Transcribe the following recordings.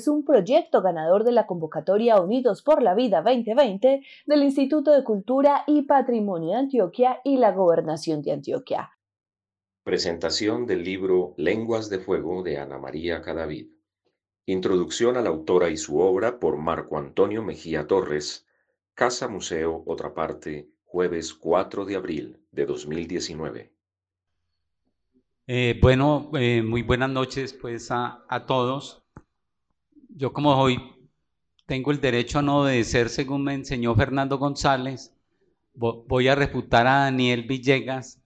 Es un proyecto ganador de la convocatoria Unidos por la Vida 2020 del Instituto de Cultura y Patrimonio de Antioquia y la Gobernación de Antioquia. Presentación del libro Lenguas de Fuego de Ana María Cadavid. Introducción a la autora y su obra por Marco Antonio Mejía Torres, Casa Museo Otra Parte, jueves 4 de abril de 2019. Eh, bueno, eh, muy buenas noches pues a, a, todos. Yo como hoy tengo el derecho a no obedecer según me enseñó Fernando González, voy a refutar a Daniel Villegas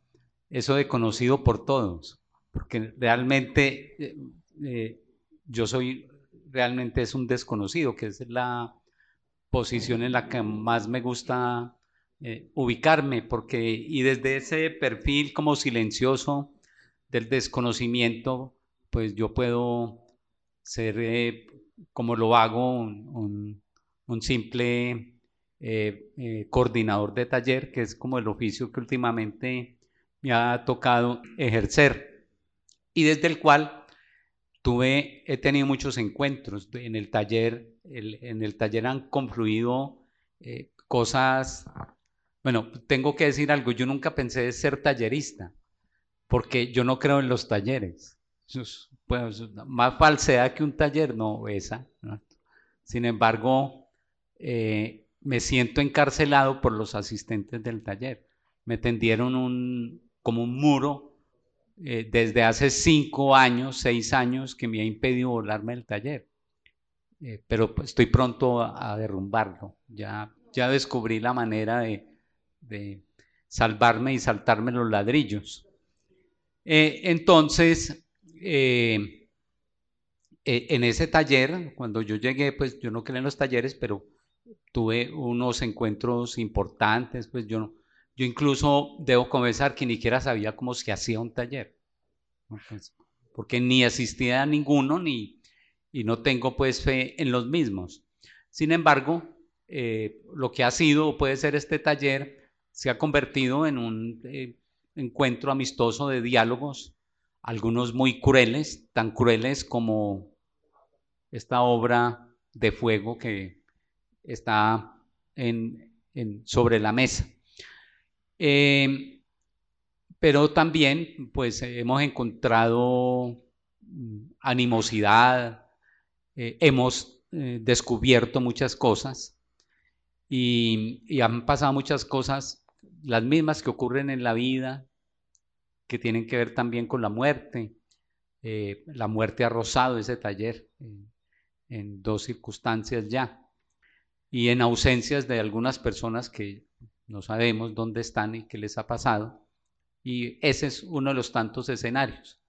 eso de conocido por todos, porque realmente eh, eh, yo soy, realmente es un desconocido, que es la posición en la que más me gusta eh, ubicarme, porque y desde ese perfil como silencioso del desconocimiento, pues yo puedo ser, como lo hago, un, simple coordinador de taller, que es como el oficio que últimamente me ha tocado ejercer y desde el cual tuve, he tenido muchos encuentros en el taller, en el taller han confluido eh, cosas, bueno, tengo que decir algo, yo nunca pensé ser tallerista, porque yo no creo en los talleres, pues, más falsedad que un taller, no esa, sin embargo, eh, me siento encarcelado por los asistentes del taller. Me tendieron un, como un muro eh, desde hace cinco años, seis años, que me ha impedido volarme del taller. Eh, pero pues, estoy pronto a, derrumbarlo. Ya, ya descubrí la manera de, salvarme y saltarme los ladrillos. Eh, entonces, en ese taller, cuando yo llegué, pues yo no creí en los talleres, pero tuve unos encuentros importantes, pues yo no, yo incluso debo confesar que ni siquiera sabía cómo se hacía un taller, pues, porque ni asistía a ninguno ni, y no tengo pues fe en los mismos. Sin embargo, eh, lo que ha sido o puede ser este taller se ha convertido en un eh, encuentro amistoso de diálogos, algunos muy crueles, tan crueles como esta obra de fuego que está en, sobre la mesa. Eh, pero también, pues, hemos encontrado mm, animosidad, eh, hemos eh, descubierto muchas cosas y, han pasado muchas cosas, las mismas que ocurren en la vida, que tienen que ver también con la muerte. la muerte ha rozado ese taller en dos circunstancias ya y en ausencias de algunas personas que no sabemos dónde están y qué les ha pasado. Y ese es uno de los tantos escenarios.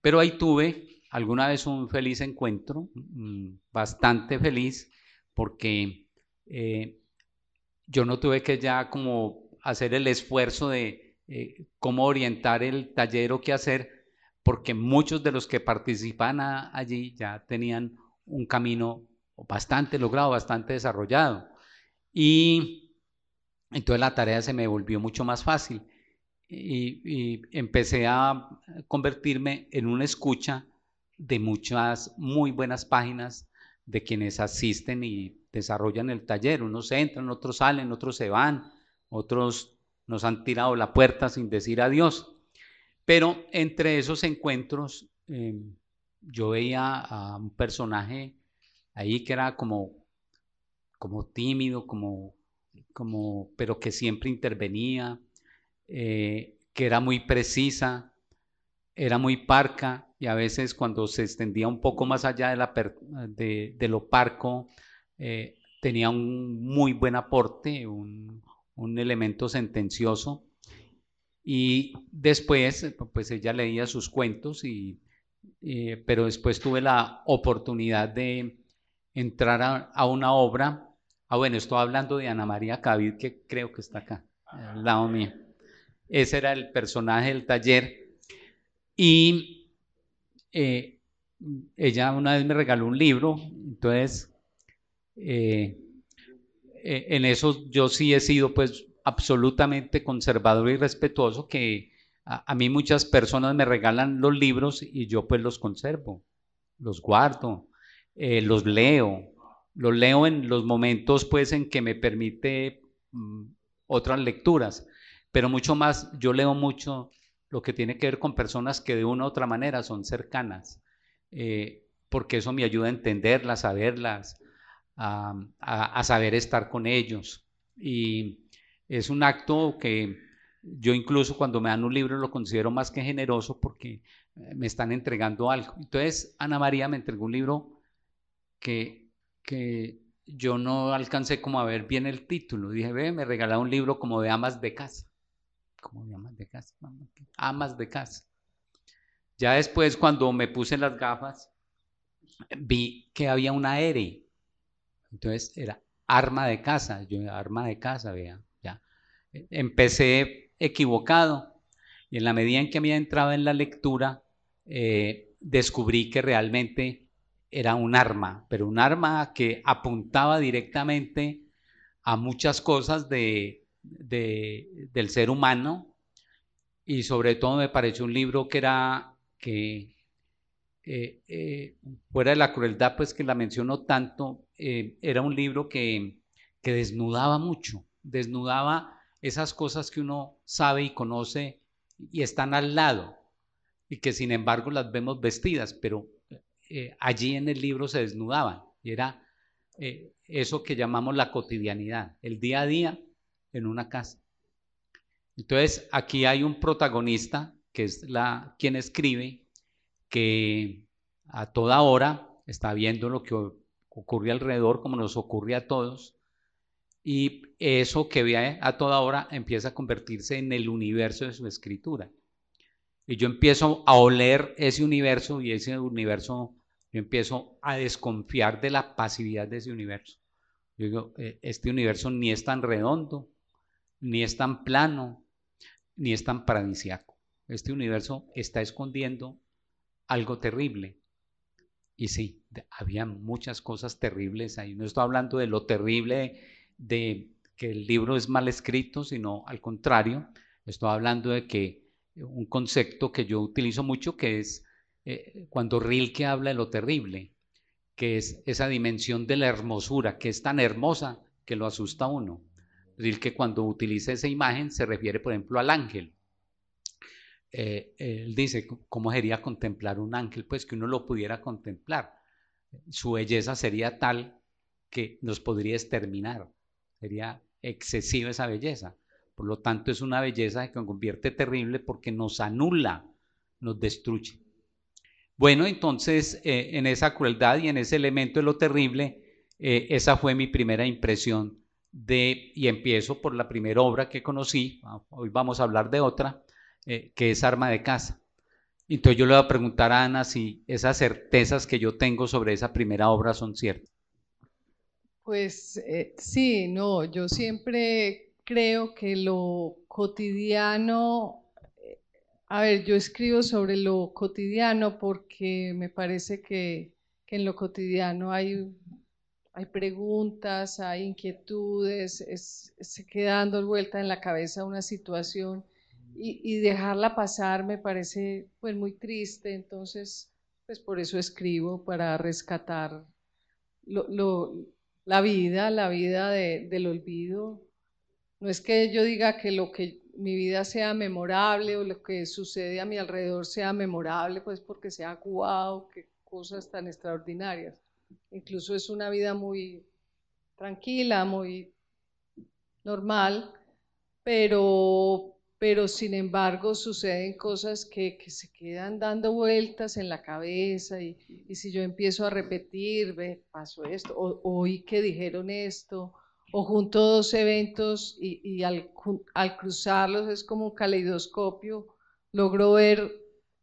Pero ahí tuve alguna vez un feliz encuentro, mm, bastante feliz, porque eh, yo no tuve que ya como hacer el esfuerzo de eh, cómo orientar el taller o qué hacer, porque muchos de los que participan allí ya tenían un camino bastante logrado, bastante desarrollado. Y entonces la tarea se me volvió mucho más fácil y, empecé a convertirme en una escucha de muchas muy buenas páginas de quienes asisten y desarrollan el taller. Unos entran, otros salen, otros se van, otros nos han tirado la puerta sin decir adiós. Pero entre esos encuentros em, yo veía a un personaje ahí que era como, como tímido, como como, pero que siempre intervenía, eh, que era muy precisa, era muy parca y a veces cuando se extendía un poco más allá de, la lo parco, eh, tenía un muy buen aporte, un, elemento sentencioso. Y después, pues ella leía sus cuentos, y, eh, pero después tuve la oportunidad de entrar a, una obra. Ah, bueno, estoy hablando de Ana María Cavid, que creo que está acá, al lado mío. Ese era el personaje del taller. Y eh, ella una vez me regaló un libro, entonces eh, eh, en eso yo sí he sido pues absolutamente conservador y respetuoso que a, mí muchas personas me regalan los libros y yo pues los conservo, los guardo, eh, los leo, los leo en los momentos pues en que me permite mm, otras lecturas, pero mucho más, yo leo mucho lo que tiene que ver con personas que de una u otra manera son cercanas, eh, porque eso me ayuda a entenderlas, a verlas, a, saber estar con ellos. Y es un acto que yo incluso cuando me dan un libro lo considero más que generoso porque eh, me están entregando algo. Entonces Ana María me entregó un libro que, que yo no alcancé como a ver bien el título. Dije, ve, me regaló un libro como de amas de casa. ¿Cómo de amas de casa? Amas de casa. Ya después cuando me puse las gafas, vi que había una R entonces era arma de casa, yo arma de casa, vea, ya. Empecé equivocado. Y en la medida en que me entraba en la lectura, eh, descubrí que realmente era un arma, pero un arma que apuntaba directamente a muchas cosas de, del ser humano. Y sobre todo me pareció un libro que era que eh, eh, fuera de la crueldad, pues que la menciono tanto, eh, era un libro que, que desnudaba mucho, desnudaba esas cosas que uno sabe y conoce y están al lado y que sin embargo las vemos vestidas, pero allí en el libro se desnudaban y era eso que llamamos la cotidianidad, el día a día en una casa. Entonces aquí hay un protagonista que es la quien escribe que a toda hora está viendo lo que ocurre alrededor, como nos ocurre a todos, y eso que ve a toda hora empieza a convertirse en el universo de su escritura. Y yo empiezo a oler ese universo y ese universo, yo empiezo a desconfiar de la pasividad de ese universo. Yo digo, e, este universo ni es tan redondo, ni es tan plano, ni es tan paradisiaco. Este universo está escondiendo algo terrible. Y sí, había muchas cosas terribles ahí. No estoy hablando de lo terrible de que el libro es mal escrito, sino al contrario, estoy hablando de que un concepto que yo utilizo mucho, que es eh, cuando Rilke habla de lo terrible, que es esa dimensión de la hermosura, que es tan hermosa que lo asusta a uno. Rilke cuando utiliza esa imagen se refiere, por ejemplo, al ángel. Eh, él dice, ¿cómo sería contemplar un ángel? Pues que uno lo pudiera contemplar. Su belleza sería tal que nos podría exterminar. Sería excesiva esa belleza. Por lo tanto, es una belleza que nos convierte terrible porque nos anula, nos destruye. Bueno, entonces, eh, en esa crueldad y en ese elemento de lo terrible, eh, esa fue mi primera impresión de, y empiezo por la primera obra que conocí, hoy vamos a hablar de otra, eh, que es arma de casa. Entonces yo le voy a preguntar a Ana si esas certezas que yo tengo sobre esa primera obra son ciertas. Pues eh, sí, no, yo siempre creo que lo cotidiano, eh, a ver, yo escribo sobre lo cotidiano porque me parece que, en lo cotidiano hay, hay preguntas, hay inquietudes, se queda dando vuelta en la cabeza una situación y, dejarla pasar me parece pues muy triste, entonces pues por eso escribo, para rescatar la vida, la vida del olvido. No es que yo diga que lo que mi vida sea memorable o lo que sucede a mi alrededor sea memorable, pues porque sea wow, qué cosas tan extraordinarias. Incluso es una vida muy tranquila, muy normal, pero, pero sin embargo suceden cosas que, se quedan dando vueltas en la cabeza y, si yo empiezo a repetir, ve, pasó esto, o, oí que dijeron esto, o junto dos eventos y, al, al, cruzarlos es como un caleidoscopio, logro ver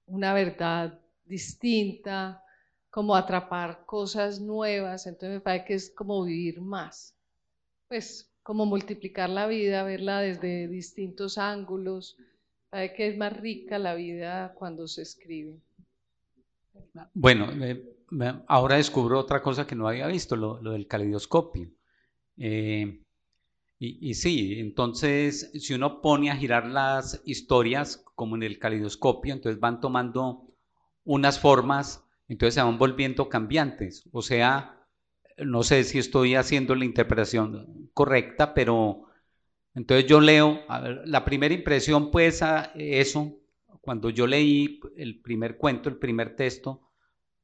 una verdad distinta, como atrapar cosas nuevas, entonces me parece que es como vivir más, pues como multiplicar la vida, verla desde distintos ángulos, parece que es más rica la vida cuando se escribe. Bueno, ahora descubro otra cosa que no había visto, lo, del caleidoscopio. Eh, y, y, sí, entonces si uno pone a girar las historias como en el caleidoscopio, entonces van tomando unas formas, entonces se van volviendo cambiantes. O sea, no sé si estoy haciendo la interpretación correcta, pero entonces yo leo, la primera impresión pues a eso, cuando yo leí el primer cuento, el primer texto,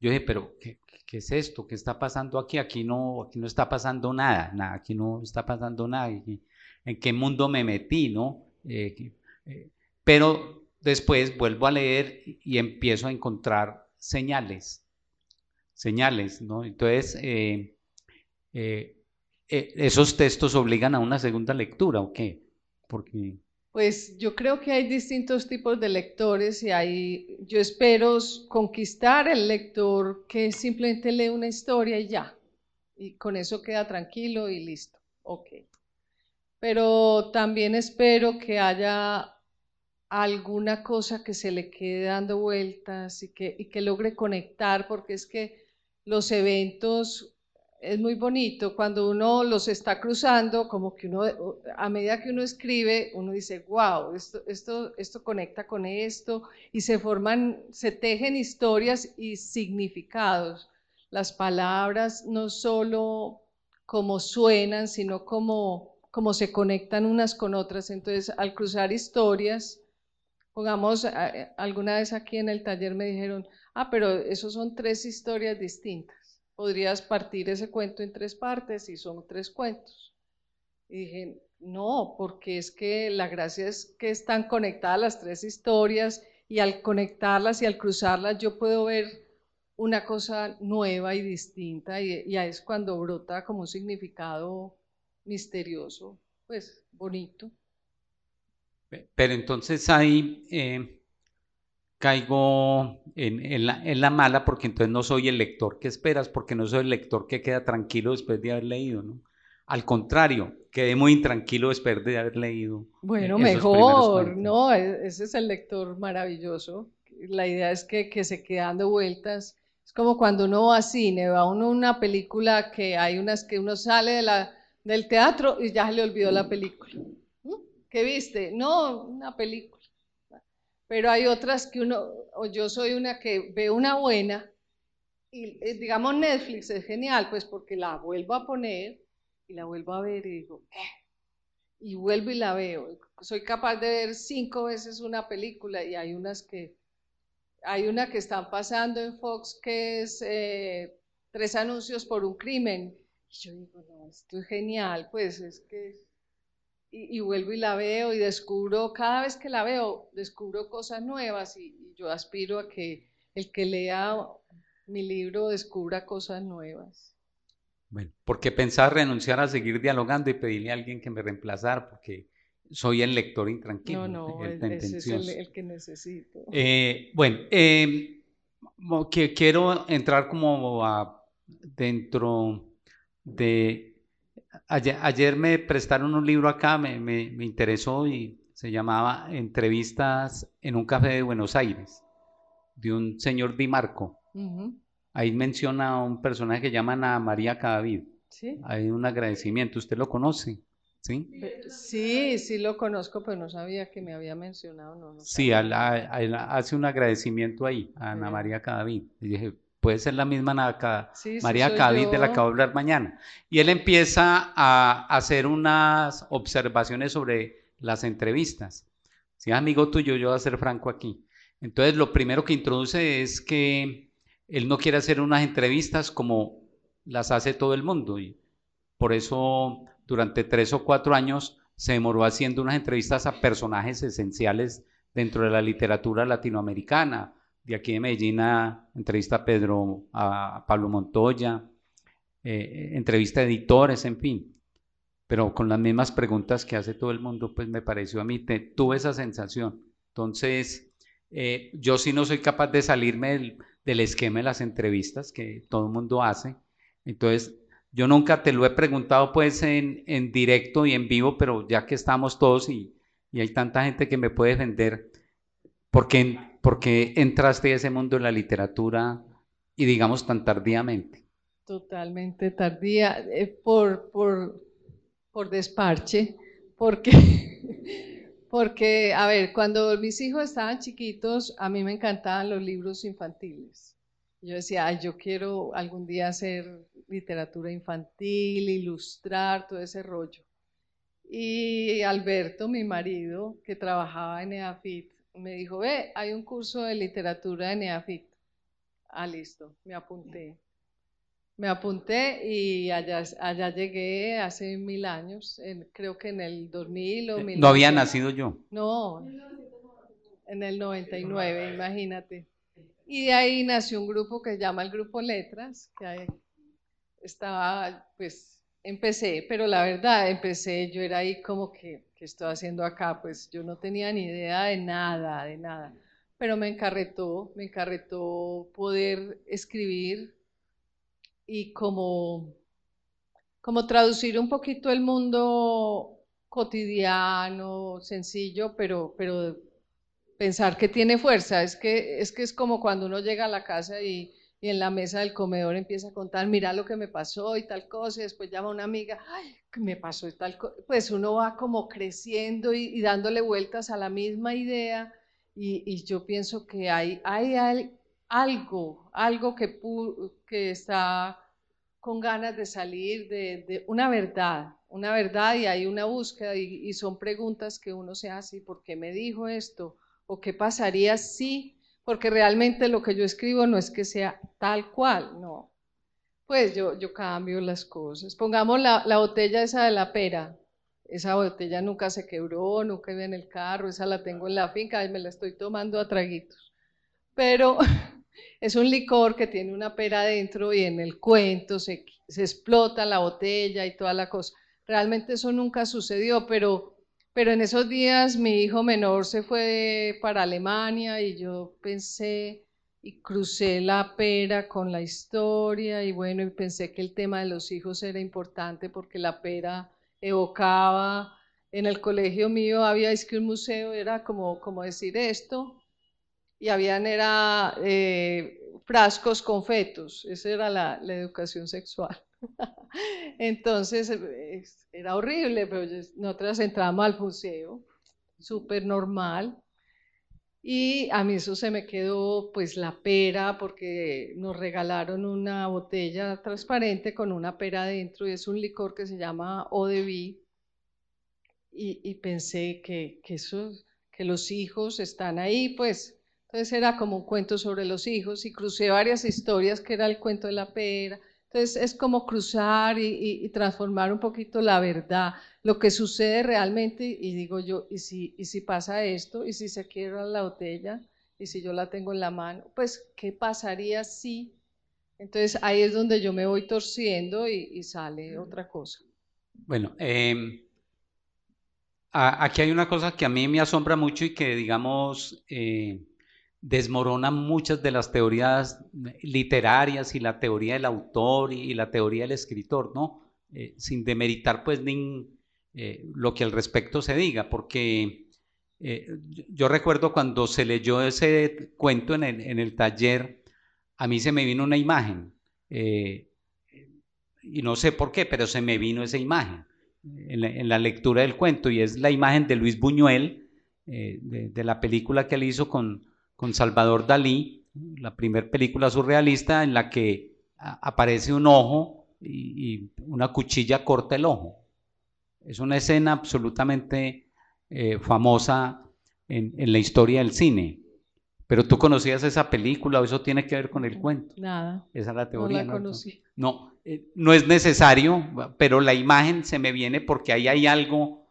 yo dije, pero ¿qué, es esto? ¿Qué está pasando aquí? Aquí no, aquí no está pasando nada, nada, aquí no está pasando nada. ¿En qué mundo me metí, no? Eh, eh, pero después vuelvo a leer y empiezo a encontrar señales, señales, ¿no? Entonces, eh, esos textos obligan a una segunda lectura, ¿o qué? Porque... Pues yo creo que hay distintos tipos de lectores y hay, yo espero conquistar el lector que simplemente lee una historia y ya, y con eso queda tranquilo y listo, ok. Pero también espero que haya alguna cosa que se le quede dando vueltas y que, y que logre conectar, porque es que los eventos es muy bonito cuando uno los está cruzando, como que uno, a medida que uno escribe, uno dice, wow, esto, esto, esto conecta con esto, y se forman, se tejen historias y significados. Las palabras no solo como suenan, sino como, como se conectan unas con otras. Entonces, al cruzar historias, pongamos, alguna vez aquí en el taller me dijeron, ah, pero esos son tres historias distintas podrías partir ese cuento en tres partes y son tres cuentos. Y dije, no, porque es que la gracia es que están conectadas las tres historias y al conectarlas y al cruzarlas yo puedo ver una cosa nueva y distinta y, y es cuando brota como un significado misterioso, pues bonito. Pero entonces hay, eh, caigo en, la, mala porque entonces no soy el lector que esperas, porque no soy el lector que queda tranquilo después de haber leído, ¿no? Al contrario, quedé muy intranquilo después de haber leído. Bueno, mejor, ¿no? E, ese es el lector maravilloso. La idea es que, que se quede dando vueltas. Es como cuando uno va a cine, va uno a una película que hay unas que uno sale de la, del teatro y ya se le olvidó la película. ¿Mm? ¿Qué viste? No, una película pero hay otras que uno, o yo soy una que ve una buena, y eh, digamos Netflix es genial, pues porque la vuelvo a poner y la vuelvo a ver y digo, eh", y vuelvo y la veo. Soy capaz de ver cinco veces una película y hay unas que, hay una que están pasando en Fox que es eh, tres anuncios por un crimen. Y yo digo, no, esto es genial, pues es que y, vuelvo y la veo y descubro, cada vez que la veo, descubro cosas nuevas y, yo aspiro a que el que lea mi libro descubra cosas nuevas. Bueno, ¿por qué pensar renunciar a seguir dialogando y pedirle a alguien que me reemplazara? Porque soy el lector intranquilo. No, no, ese es el, que necesito. Eh, bueno, eh, que quiero entrar como a, dentro de Ayer, me prestaron un libro acá, me, interesó y se llamaba Entrevistas en un café de Buenos Aires, de un señor Di Marco. Ahí menciona a un personaje que llaman a María Cadavid. ¿Sí? Hay un agradecimiento, ¿usted lo conoce? ¿Sí? Sí, sí lo conozco, pero no sabía que me había mencionado. No, sí, hace un agradecimiento ahí a Ana María Cadavid. Y dije, puede ser la misma María Cádiz de la que voy a hablar mañana. Y él empieza a hacer unas observaciones sobre las entrevistas. Si es amigo tuyo, yo voy a ser franco aquí. Entonces, lo primero que introduce es que él no quiere hacer unas entrevistas como las hace todo el mundo. Y por eso, durante tres o cuatro años, se demoró haciendo unas entrevistas a personajes esenciales dentro de la literatura latinoamericana de aquí de Medellín entrevista a Pedro, a Pablo Montoya, eh, entrevista a editores, en fin. pero con las mismas preguntas que hace todo el mundo, pues me pareció a mí, tuve esa sensación. Entonces, eh, yo sí no soy capaz de salirme del, esquema de las entrevistas que todo el mundo hace. Entonces, yo nunca te lo he preguntado pues en, directo y en vivo, pero ya que estamos todos y, hay tanta gente que me puede defender, ¿por qué, ¿por qué entraste a ese mundo de la literatura y digamos tan tardíamente? Totalmente tardía, eh, por, por, por desparche, porque Porque, a ver, cuando mis hijos estaban chiquitos, a mí me encantaban los libros infantiles. Yo decía, Ay, yo quiero algún día hacer literatura infantil, ilustrar, todo ese rollo. Y Alberto, mi marido, que trabajaba en EAFIT, me dijo, ve, hay un curso de literatura en EAFIT. Ah, listo, me apunté. Me apunté y allá, allá llegué hace mil años, creo que en el 2000 o mil. No había nacido yo. No, en el 99, imagínate. Y de ahí nació un grupo que se llama el Grupo Letras, que estaba, pues, empecé, pero la verdad, empecé, yo era ahí como que, ¿qué estoy haciendo acá? Pues yo no tenía ni idea de nada, de nada. Pero me encarretó, me encarretó poder escribir y como, como traducir un poquito el mundo cotidiano, sencillo, pero, pero pensar que tiene fuerza. Es que, es que es como cuando uno llega a la casa y, en la mesa del comedor empieza a contar, mira lo que me pasó y tal cosa, y después llama a una amiga, ay, me pasó y tal cosa. Pues uno va como creciendo y, dándole vueltas a la misma idea. Y, yo pienso que hay, hay, algo, algo que está con ganas de salir de, una verdad, una verdad y hay una búsqueda y, son preguntas que uno se hace, ¿por qué me dijo esto? ¿O qué pasaría si? Porque realmente lo que yo escribo no es que sea tal cual, no. Pues yo, yo cambio las cosas. Pongamos la, la botella esa de la pera. Esa botella nunca se quebró, nunca iba en el carro, esa la tengo en la finca y me la estoy tomando a traguitos. Pero es un licor que tiene una pera adentro y en el cuento se, explota la botella y toda la cosa. Realmente eso nunca sucedió, pero, pero en esos días mi hijo menor se fue para Alemania y yo pensé y crucé la pera con la historia y bueno, y pensé que el tema de los hijos era importante porque la pera evocaba, en el colegio mío había es que un museo era como, como decir esto, y habían era eh, frascos con fetos, esa era la, educación sexual. Entonces era horrible, pero nosotras entramos al museo, súper normal, y a mí eso se me quedó pues la pera porque nos regalaron una botella transparente con una pera adentro y es un licor que se llama de Vie. Y, pensé que, que, eso, que los hijos están ahí, pues entonces era como un cuento sobre los hijos y crucé varias historias que era el cuento de la pera. Entonces es como cruzar y, transformar un poquito la verdad, lo que sucede realmente y digo yo, ¿y si, y si pasa esto? ¿Y si se quiebra la botella? ¿Y si yo la tengo en la mano? Pues, ¿qué pasaría si? Entonces ahí es donde yo me voy torciendo y, sale otra cosa. Bueno, em, aquí hay una cosa que a mí me asombra mucho y que digamos... Eh, desmorona muchas de las teorías literarias y la teoría del autor y, la teoría del escritor, ¿no? Eh, sin demeritar pues ni, eh, lo que al respecto se diga, porque eh, yo recuerdo cuando se leyó ese cuento en el, taller, a mí se me vino una imagen, y no sé por qué, pero se me vino esa imagen en la, lectura del cuento, y es la imagen de Luis Buñuel, de la película que él hizo con con Salvador Dalí, la primera película surrealista en la que aparece un ojo y, una cuchilla corta el ojo. Es una escena absolutamente eh, famosa en, la historia del cine. Pero tú conocías esa película o eso tiene que ver con el cuento. Nada. Esa es la teoría. No la conocí. No, eh, no es necesario, pero la imagen se me viene porque ahí hay algo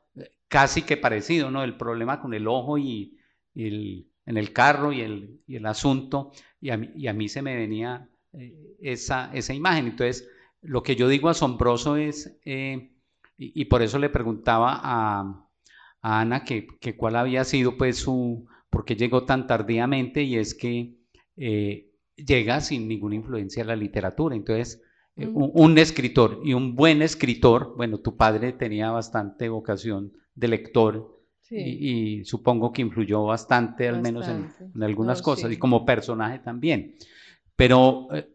casi que parecido, ¿no? El problema con el ojo y el, en el carro y el, y el asunto, y a, mí, y a, mí, se me venía eh, esa, esa, imagen. Entonces, lo que yo digo asombroso es, eh, y, por eso le preguntaba a, Ana que, cuál había sido pues su, por qué llegó tan tardíamente y es que eh, llega sin ninguna influencia a la literatura. Entonces, eh, un, escritor y un buen escritor, bueno, tu padre tenía bastante vocación de lector y, supongo que influyó bastante, al menos en, algunas cosas, y como personaje también. Pero, eh,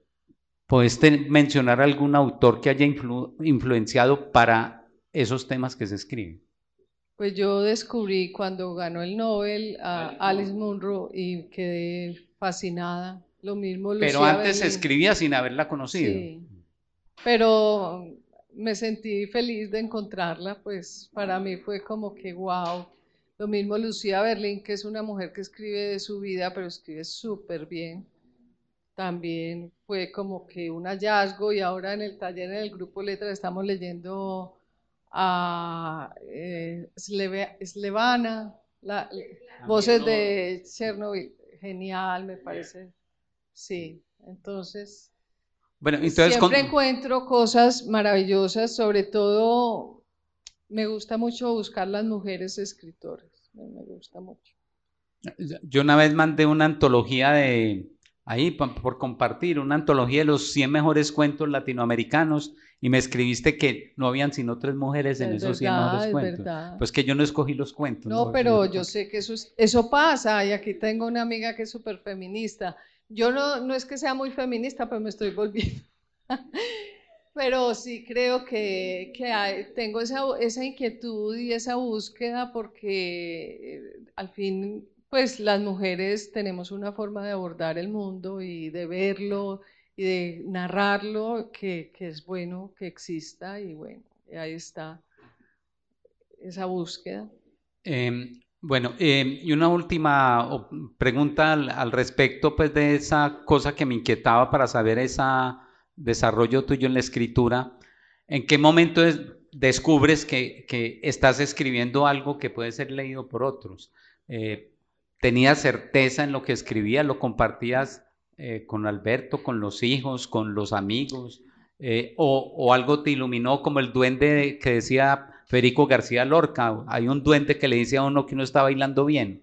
¿puedes mencionar algún autor que haya influenciado para esos temas que se escriben? Pues yo descubrí cuando ganó el Nobel a Alice Munro y quedé fascinada. Lo mismo Pero antes escribía sin haberla conocido. Sí. Pero me sentí feliz de encontrarla, pues para mí fue como que wow. Lo mismo Lucía Berlín, que es una mujer que escribe de su vida, pero escribe súper bien. También fue como que un hallazgo y ahora en el taller, en el grupo Letras, estamos leyendo a eh, Slevana, la, voces de Chernobyl. Genial, me parece. Sí, entonces bueno, entonces siempre encuentro cosas maravillosas, sobre todo me gusta mucho buscar las mujeres escritoras, me gusta mucho. Yo una vez mandé una antología de, ahí por, compartir, una antología de los 100 mejores cuentos latinoamericanos y me escribiste que no habían sino tres mujeres en esos 100 mejores cuentos. Pues que yo no escogí los cuentos. No, pero yo sé que eso, eso pasa y aquí tengo una amiga que es súper feminista yo no, no es que sea muy feminista, pero me estoy volviendo. pero sí creo que, tengo esa, esa, inquietud y esa búsqueda porque eh, al fin, pues las mujeres tenemos una forma de abordar el mundo y de verlo y de narrarlo que, que es bueno que exista y bueno, ahí está esa búsqueda. Eh, bueno, em, y una última pregunta al, respecto pues, de esa cosa que me inquietaba para saber ese desarrollo tuyo en la escritura. ¿En qué momento descubres que, estás escribiendo algo que puede ser leído por otros? Eh, ¿Tenías certeza en lo que escribías? ¿Lo compartías eh, con Alberto, con los hijos, con los amigos? Eh, o, o, algo te iluminó como el duende que decía Federico García Lorca. Hay un duende que le dice a uno que uno está bailando bien.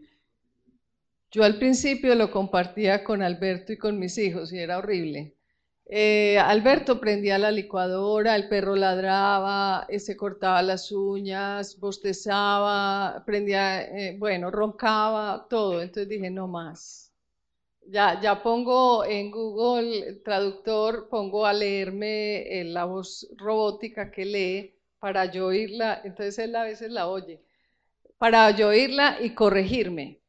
Yo al principio lo compartía con Alberto y con mis hijos y era horrible. Eh, Alberto prendía la licuadora, el perro ladraba, eh, se cortaba las uñas, bostezaba, prendía, eh, bueno, roncaba, todo. Entonces dije, no más. Ya, ya pongo en Google Traductor, pongo a leerme la voz robótica que lee para yo oírla, entonces él a veces la oye, para yo oírla y corregirme.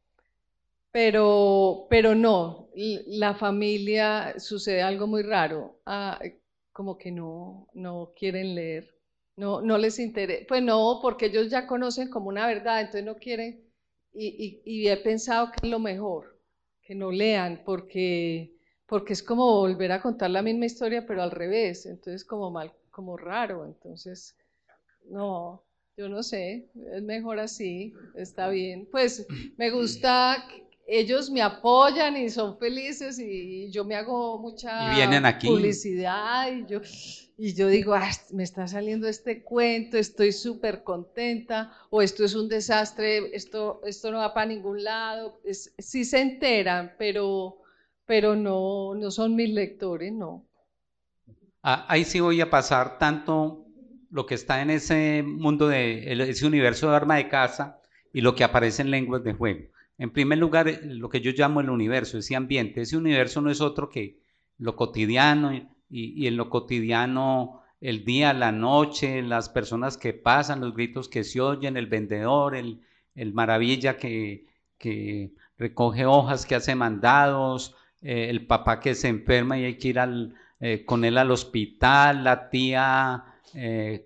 Pero, pero no, la familia sucede algo muy raro, ah, como que no, no quieren leer, no, no les interesa, pues no, porque ellos ya conocen como una verdad, entonces no quieren, y, y, he pensado que es lo mejor, que no lean, porque, porque es como volver a contar la misma historia, pero al revés, entonces como mal, como raro, entonces no, yo no sé, es mejor así, está bien. Pues me gusta, ellos me apoyan y son felices y yo me hago mucha publicidad y yo, y yo digo, me está saliendo este cuento, estoy súper contenta o esto es un desastre, esto, esto no va para ningún lado. sí se enteran, pero, pero no, no son mis lectores, no. Ah, ahí sí voy a pasar tanto lo que está en ese mundo de ese universo de arma de caza y lo que aparece en lenguas de juego. En primer lugar, eh, lo que yo llamo el universo, ese ambiente. Ese universo no es otro que lo cotidiano y, en lo cotidiano el día, la noche, las personas que pasan, los gritos que se oyen, el vendedor, el, maravilla que, recoge hojas, que hace mandados, eh, el papá que se enferma y hay que ir eh, con él al hospital, la tía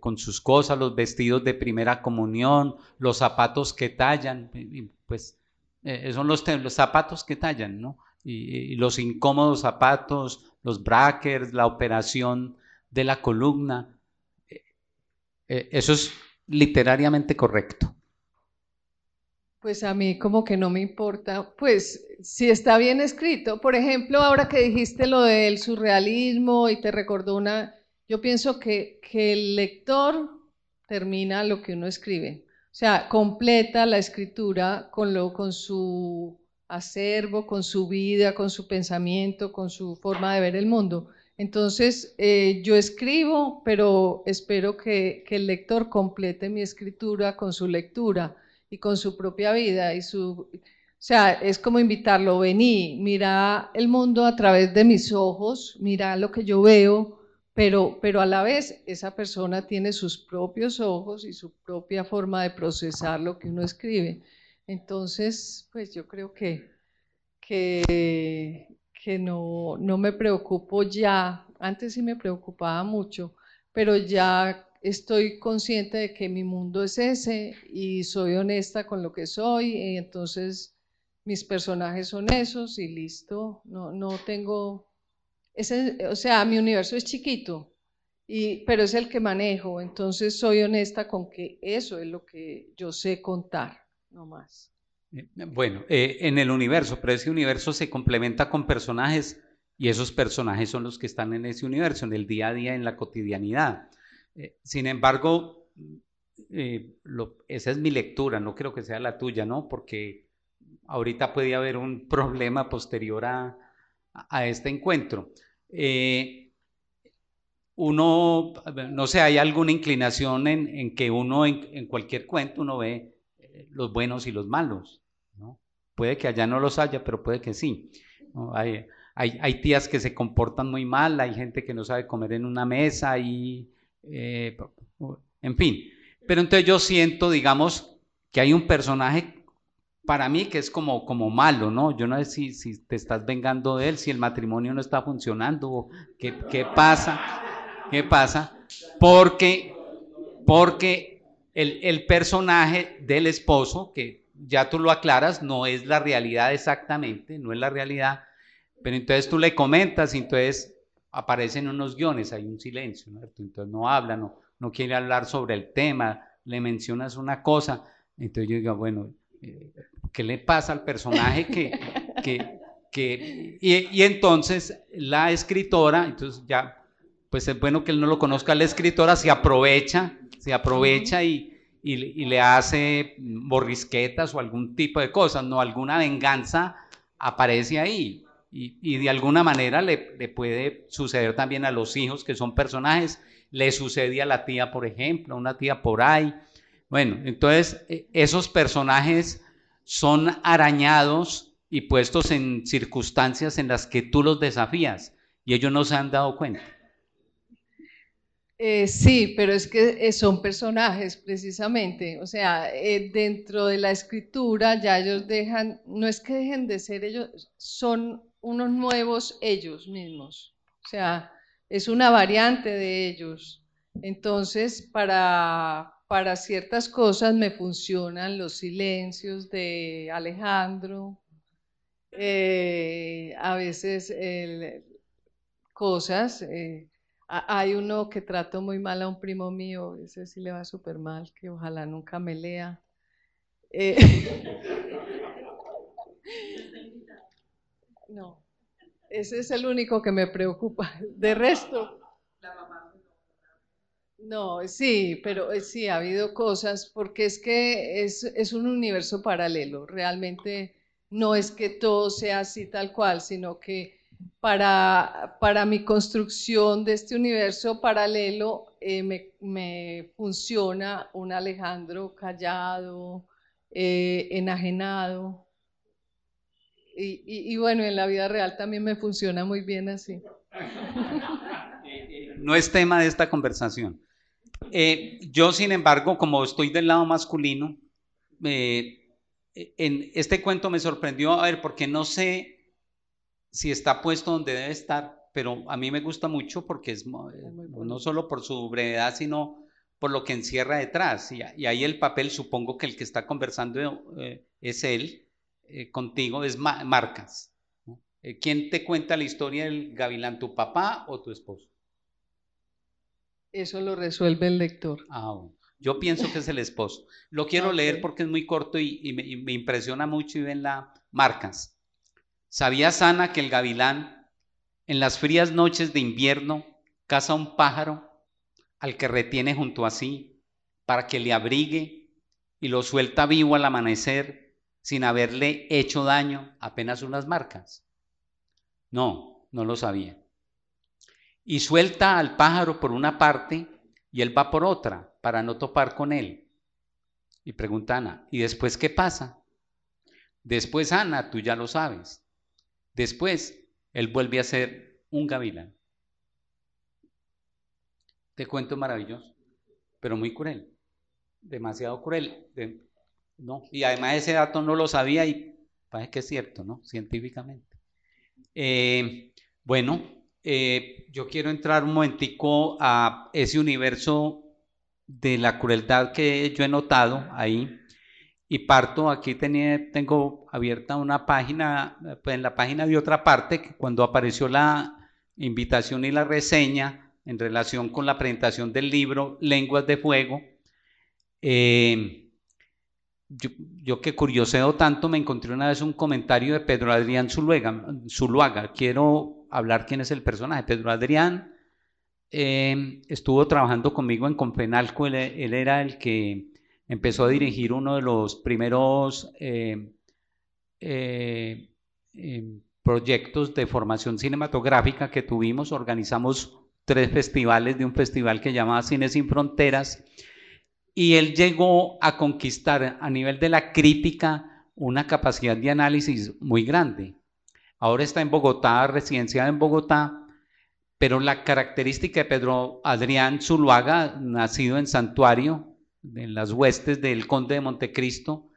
con sus cosas, los vestidos de primera comunión, los zapatos que tallan, pues eh, son los, los, zapatos que tallan, ¿no? Y, los incómodos zapatos, los brackers, la operación de la columna. Eh, eso es literariamente correcto. Pues a mí como que no me importa, pues si está bien escrito, por ejemplo, ahora que dijiste lo del surrealismo y te recordó una, yo pienso que, el lector termina lo que uno escribe. O sea, completa la escritura con, lo, con su acervo, con su vida, con su pensamiento, con su forma de ver el mundo. Entonces, eh, yo escribo, pero espero que, que, el lector complete mi escritura con su lectura y con su propia vida. Y su, o sea, es como invitarlo, vení, mira el mundo a través de mis ojos, mira lo que yo veo, pero, pero a la vez esa persona tiene sus propios ojos y su propia forma de procesar lo que uno escribe. Entonces, pues yo creo que, que, que no, no me preocupo ya, antes sí me preocupaba mucho, pero ya estoy consciente de que mi mundo es ese y soy honesta con lo que soy, y entonces mis personajes son esos y listo, no, no tengo, ese, o sea, mi universo es chiquito, y, pero es el que manejo, entonces soy honesta con que eso es lo que yo sé contar no más. Eh, bueno, eh, en el universo, pero ese universo se complementa con personajes y esos personajes son los que están en ese universo, en el día a día, en la cotidianidad. Eh, sin embargo, esa es mi lectura, no creo que sea la tuya, ¿no? Porque ahorita puede haber un problema posterior a este encuentro. Uno, no sé, hay alguna inclinación en, que uno en cualquier cuento uno ve los buenos y los malos. ¿no? Puede que allá no los haya, pero puede que sí. Hay, hay, tías que se comportan muy mal, hay gente que no sabe comer en una mesa y, eh, en fin. Pero entonces yo siento, digamos, que hay un personaje para mí que es como, como malo, ¿no? Yo no sé si, si te estás vengando de él, si el matrimonio no está funcionando, qué, qué pasa, qué pasa, porque, porque el, personaje del esposo, que ya tú lo aclaras, no es la realidad exactamente, no es la realidad, pero entonces tú le comentas y entonces aparecen unos guiones, hay un silencio, ¿no? entonces no habla, no, no quiere hablar sobre el tema, le mencionas una cosa, entonces yo digo, bueno, eh, ¿qué le pasa al personaje que... que, que y, y, entonces la escritora, entonces ya, pues es bueno que él no lo conozca, la escritora se aprovecha se aprovecha y, y, le hace borrisquetas o algún tipo de cosas, no, alguna venganza aparece ahí. Y, y de alguna manera le, le, puede suceder también a los hijos que son personajes, le sucede a la tía, por ejemplo, a una tía por ahí. Bueno, entonces e, esos personajes son arañados y puestos en circunstancias en las que tú los desafías y ellos no se han dado cuenta. Eh, sí, pero es que eh, son personajes precisamente, o sea, eh, dentro de la escritura ya ellos dejan, no es que dejen de ser ellos, son unos nuevos ellos mismos, o sea, es una variante de ellos. Entonces, para, para ciertas cosas me funcionan los silencios de Alejandro, a veces cosas hay uno que trato muy mal a un primo mío, ese sí le va súper mal, que ojalá nunca me lea. Eh, no, ese es el único que me preocupa. De resto. No, sí, pero eh, sí, ha habido cosas, porque es que es, es un universo paralelo. Realmente no es que todo sea así tal cual, sino que para, para mi construcción de este universo paralelo eh, me, funciona un Alejandro callado, eh, enajenado. Y, bueno, en la vida real también me funciona muy bien así. No es tema de esta conversación. Eh, yo, sin embargo, como estoy del lado masculino, en este cuento me sorprendió, a ver, porque no sé si está puesto donde debe estar, pero a mí me gusta mucho porque es, no solo por su brevedad, sino por lo que encierra detrás. Y, ahí el papel, supongo que el que está conversando eh, es él, eh, contigo, es Marcas. Eh, ¿Quién te cuenta la historia del gavilán, tu papá o tu esposo? Eso lo resuelve el lector. Ah, Yo pienso que es el esposo. Lo quiero leer porque es muy corto y, me, y me, impresiona mucho y ven la Marcas. Sabía Sana que el gavilán, en las frías noches de invierno, caza un pájaro al que retiene junto a sí para que le abrigue y lo suelta vivo al amanecer sin haberle hecho daño, apenas unas marcas. No, no lo sabía. Y suelta al pájaro por una parte y él va por otra para no topar con él. Y pregunta Ana, ¿y después qué pasa? Después Ana, tú ya lo sabes. Después él vuelve a ser un gavilán. Te cuento maravilloso, pero muy cruel, demasiado cruel. no, y además ese dato no lo sabía y que es cierto, ¿no? Científicamente. Eh, bueno, eh, yo quiero entrar un momentico a ese universo de la crueldad que yo he notado ahí y parto, aquí tenía, tengo abierta una página, pues en la página de otra parte, que cuando apareció la invitación y la reseña, en relación con la presentación del libro Lenguas de Fuego. Eh, yo, que curioseo tanto, me encontré una vez un comentario de Pedro Adrián Zuluaga. Quiero hablar quién es el personaje. Pedro Adrián eh, estuvo trabajando conmigo en Confenalco. Él, era el que empezó a dirigir uno de los primeros eh, proyectos de formación cinematográfica que tuvimos. Organizamos tres festivales de un festival que llamaba Cine Sin Fronteras, y él llegó a conquistar a nivel de la crítica una capacidad de análisis muy grande. Ahora está en Bogotá, residenciado en Bogotá, pero la característica de Pedro Adrián Zuluaga, nacido en Santuario, en las huestes del Conde de Montecristo,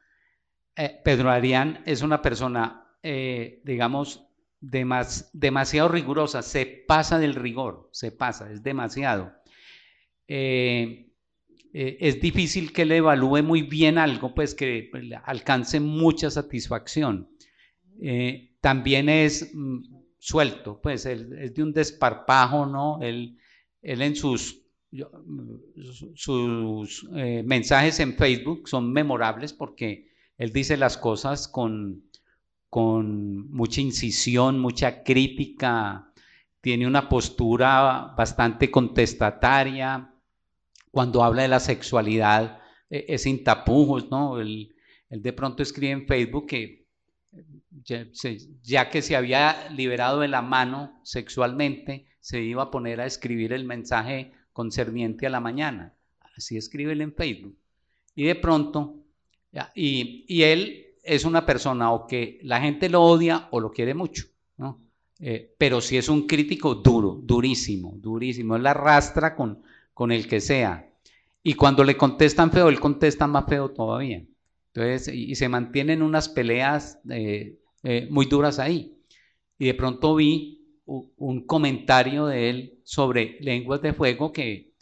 eh, Pedro Adrián es una persona, eh, digamos, demasiado rigurosa, se pasa del rigor, se pasa, es demasiado. Eh, es difícil que le evalúe muy bien algo, pues que alcance mucha satisfacción. También es mm, suelto, pues es de un desparpajo, ¿no? Él, él en sus, sus mensajes en Facebook son memorables porque él dice las cosas con, con mucha incisión, mucha crítica, tiene una postura bastante contestataria. Cuando habla de la sexualidad, e, es sin tapujos, ¿no? Él, de pronto escribe en Facebook que ya, que se había liberado de la mano sexualmente, se iba a poner a escribir el mensaje concerniente a la mañana. Así escribe él en Facebook. Y de pronto, y, y él es una persona o que la gente lo odia o lo quiere mucho, ¿no? Eh, pero si es un crítico duro, durísimo, durísimo, él la arrastra con, con el que sea. Y cuando le contestan feo, él contesta más feo todavía. Entonces, y, se mantienen unas peleas eh, muy duras ahí. Y de pronto vi un comentario de él sobre lenguas de fuego que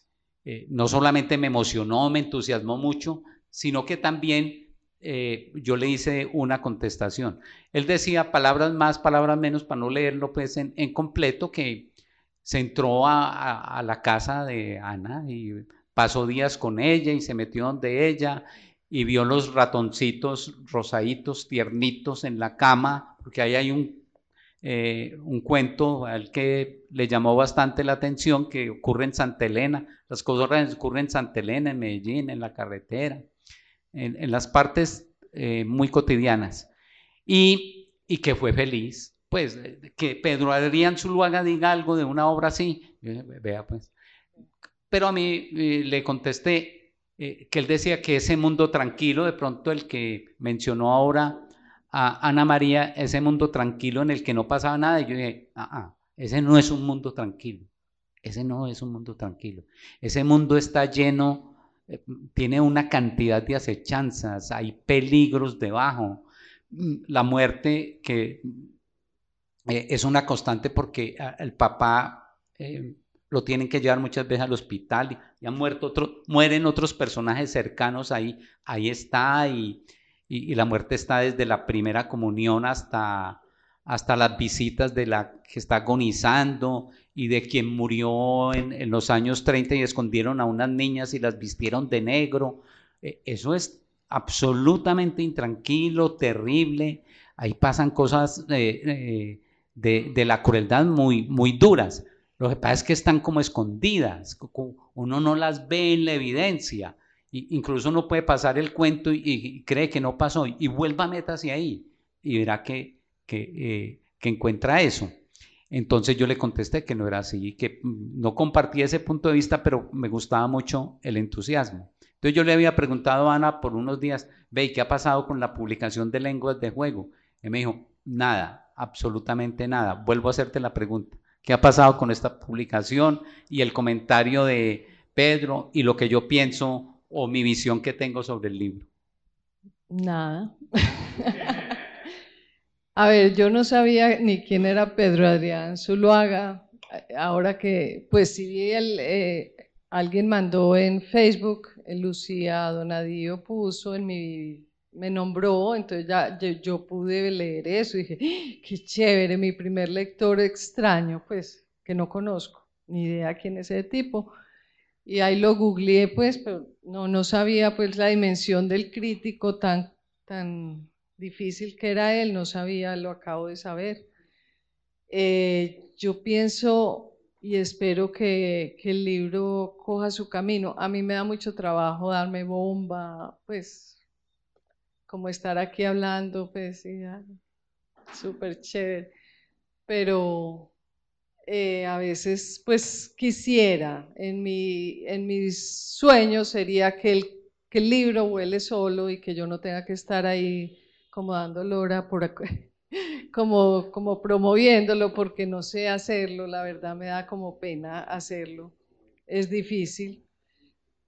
no solamente me emocionó, me entusiasmó mucho, sino que también eh, yo le hice una contestación. Él decía palabras más, palabras menos, para no leerlo pues en, completo, que se entró a, la casa de Ana y pasó días con ella y se metió donde ella y vio los ratoncitos rosaditos, tiernitos en la cama, porque ahí hay un, eh, un cuento al que le llamó bastante la atención que ocurre en Santa Elena, las cosas ocurren en Santa Elena, en Medellín, en la carretera en, las partes eh, muy cotidianas. Y, y, que fue feliz, pues, que Pedro Adrián Zuluaga diga algo de una obra así, vea pues. Pero a mí eh, le contesté eh, que él decía que ese mundo tranquilo, de pronto el que mencionó ahora a Ana María, ese mundo tranquilo en el que no pasaba nada, y yo dije, ah, ah, ese no es un mundo tranquilo, ese no es un mundo tranquilo, ese mundo está lleno eh, tiene una cantidad de acechanzas, hay peligros debajo. Mm, la muerte que eh, es una constante porque ah, el papá lo tienen que llevar muchas veces al hospital y, han muerto otro, mueren otros personajes cercanos ahí, ahí está y, y, la muerte está desde la primera comunión hasta, hasta las visitas de la que está agonizando y de quien murió en, los años 30 y escondieron a unas niñas y las vistieron de negro. Eh, eso es absolutamente intranquilo, terrible. Ahí pasan cosas eh, de, la crueldad muy, muy duras. Lo que pasa es que están como escondidas, uno no las ve en la evidencia incluso uno puede pasar el cuento y, cree que no pasó y vuelva a meterse ahí y verá que, que, que encuentra eso. Entonces yo le contesté que no era así, que mm, no compartía ese punto de vista, pero me gustaba mucho el entusiasmo. Entonces yo le había preguntado a Ana por unos días, ve, ¿qué ha pasado con la publicación de lenguas de juego? Y me dijo, nada, absolutamente nada. Vuelvo a hacerte la pregunta. ¿Qué ha pasado con esta publicación y el comentario de Pedro y lo que yo pienso o mi visión que tengo sobre el libro? Nada. A ver, yo no sabía ni quién era Pedro Adrián Zuluaga. Ahora que, pues si eh, alguien mandó en Facebook, Lucía Donadío puso en mi, me nombró, entonces ya yo, pude leer eso y dije, ¡Ah, qué chévere, mi primer lector extraño, pues que no conozco, ni idea quién es ese tipo. Y ahí lo googleé, pues, pero no, no sabía pues la dimensión del crítico tan, tan difícil que era él, no sabía, lo acabo de saber. Eh, yo pienso y espero que, el libro coja su camino. A mí me da mucho trabajo darme bomba, pues como estar aquí hablando, pues súper chévere. Pero eh, a veces, pues quisiera, en mi, en mis sueños sería que el, que el libro huele solo y que yo no tenga que estar ahí como dando lora por como, como promoviéndolo porque no sé hacerlo, la verdad me da como pena hacerlo, es difícil,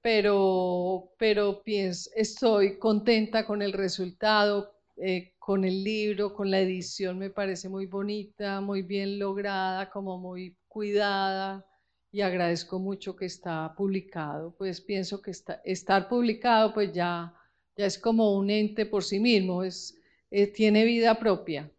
pero, pero pienso, estoy contenta con el resultado, eh, con el libro, con la edición me parece muy bonita, muy bien lograda, como muy cuidada y agradezco mucho que está publicado, pues pienso que está, estar publicado pues ya, ya es como un ente por sí mismo, es eh, tiene vida propia.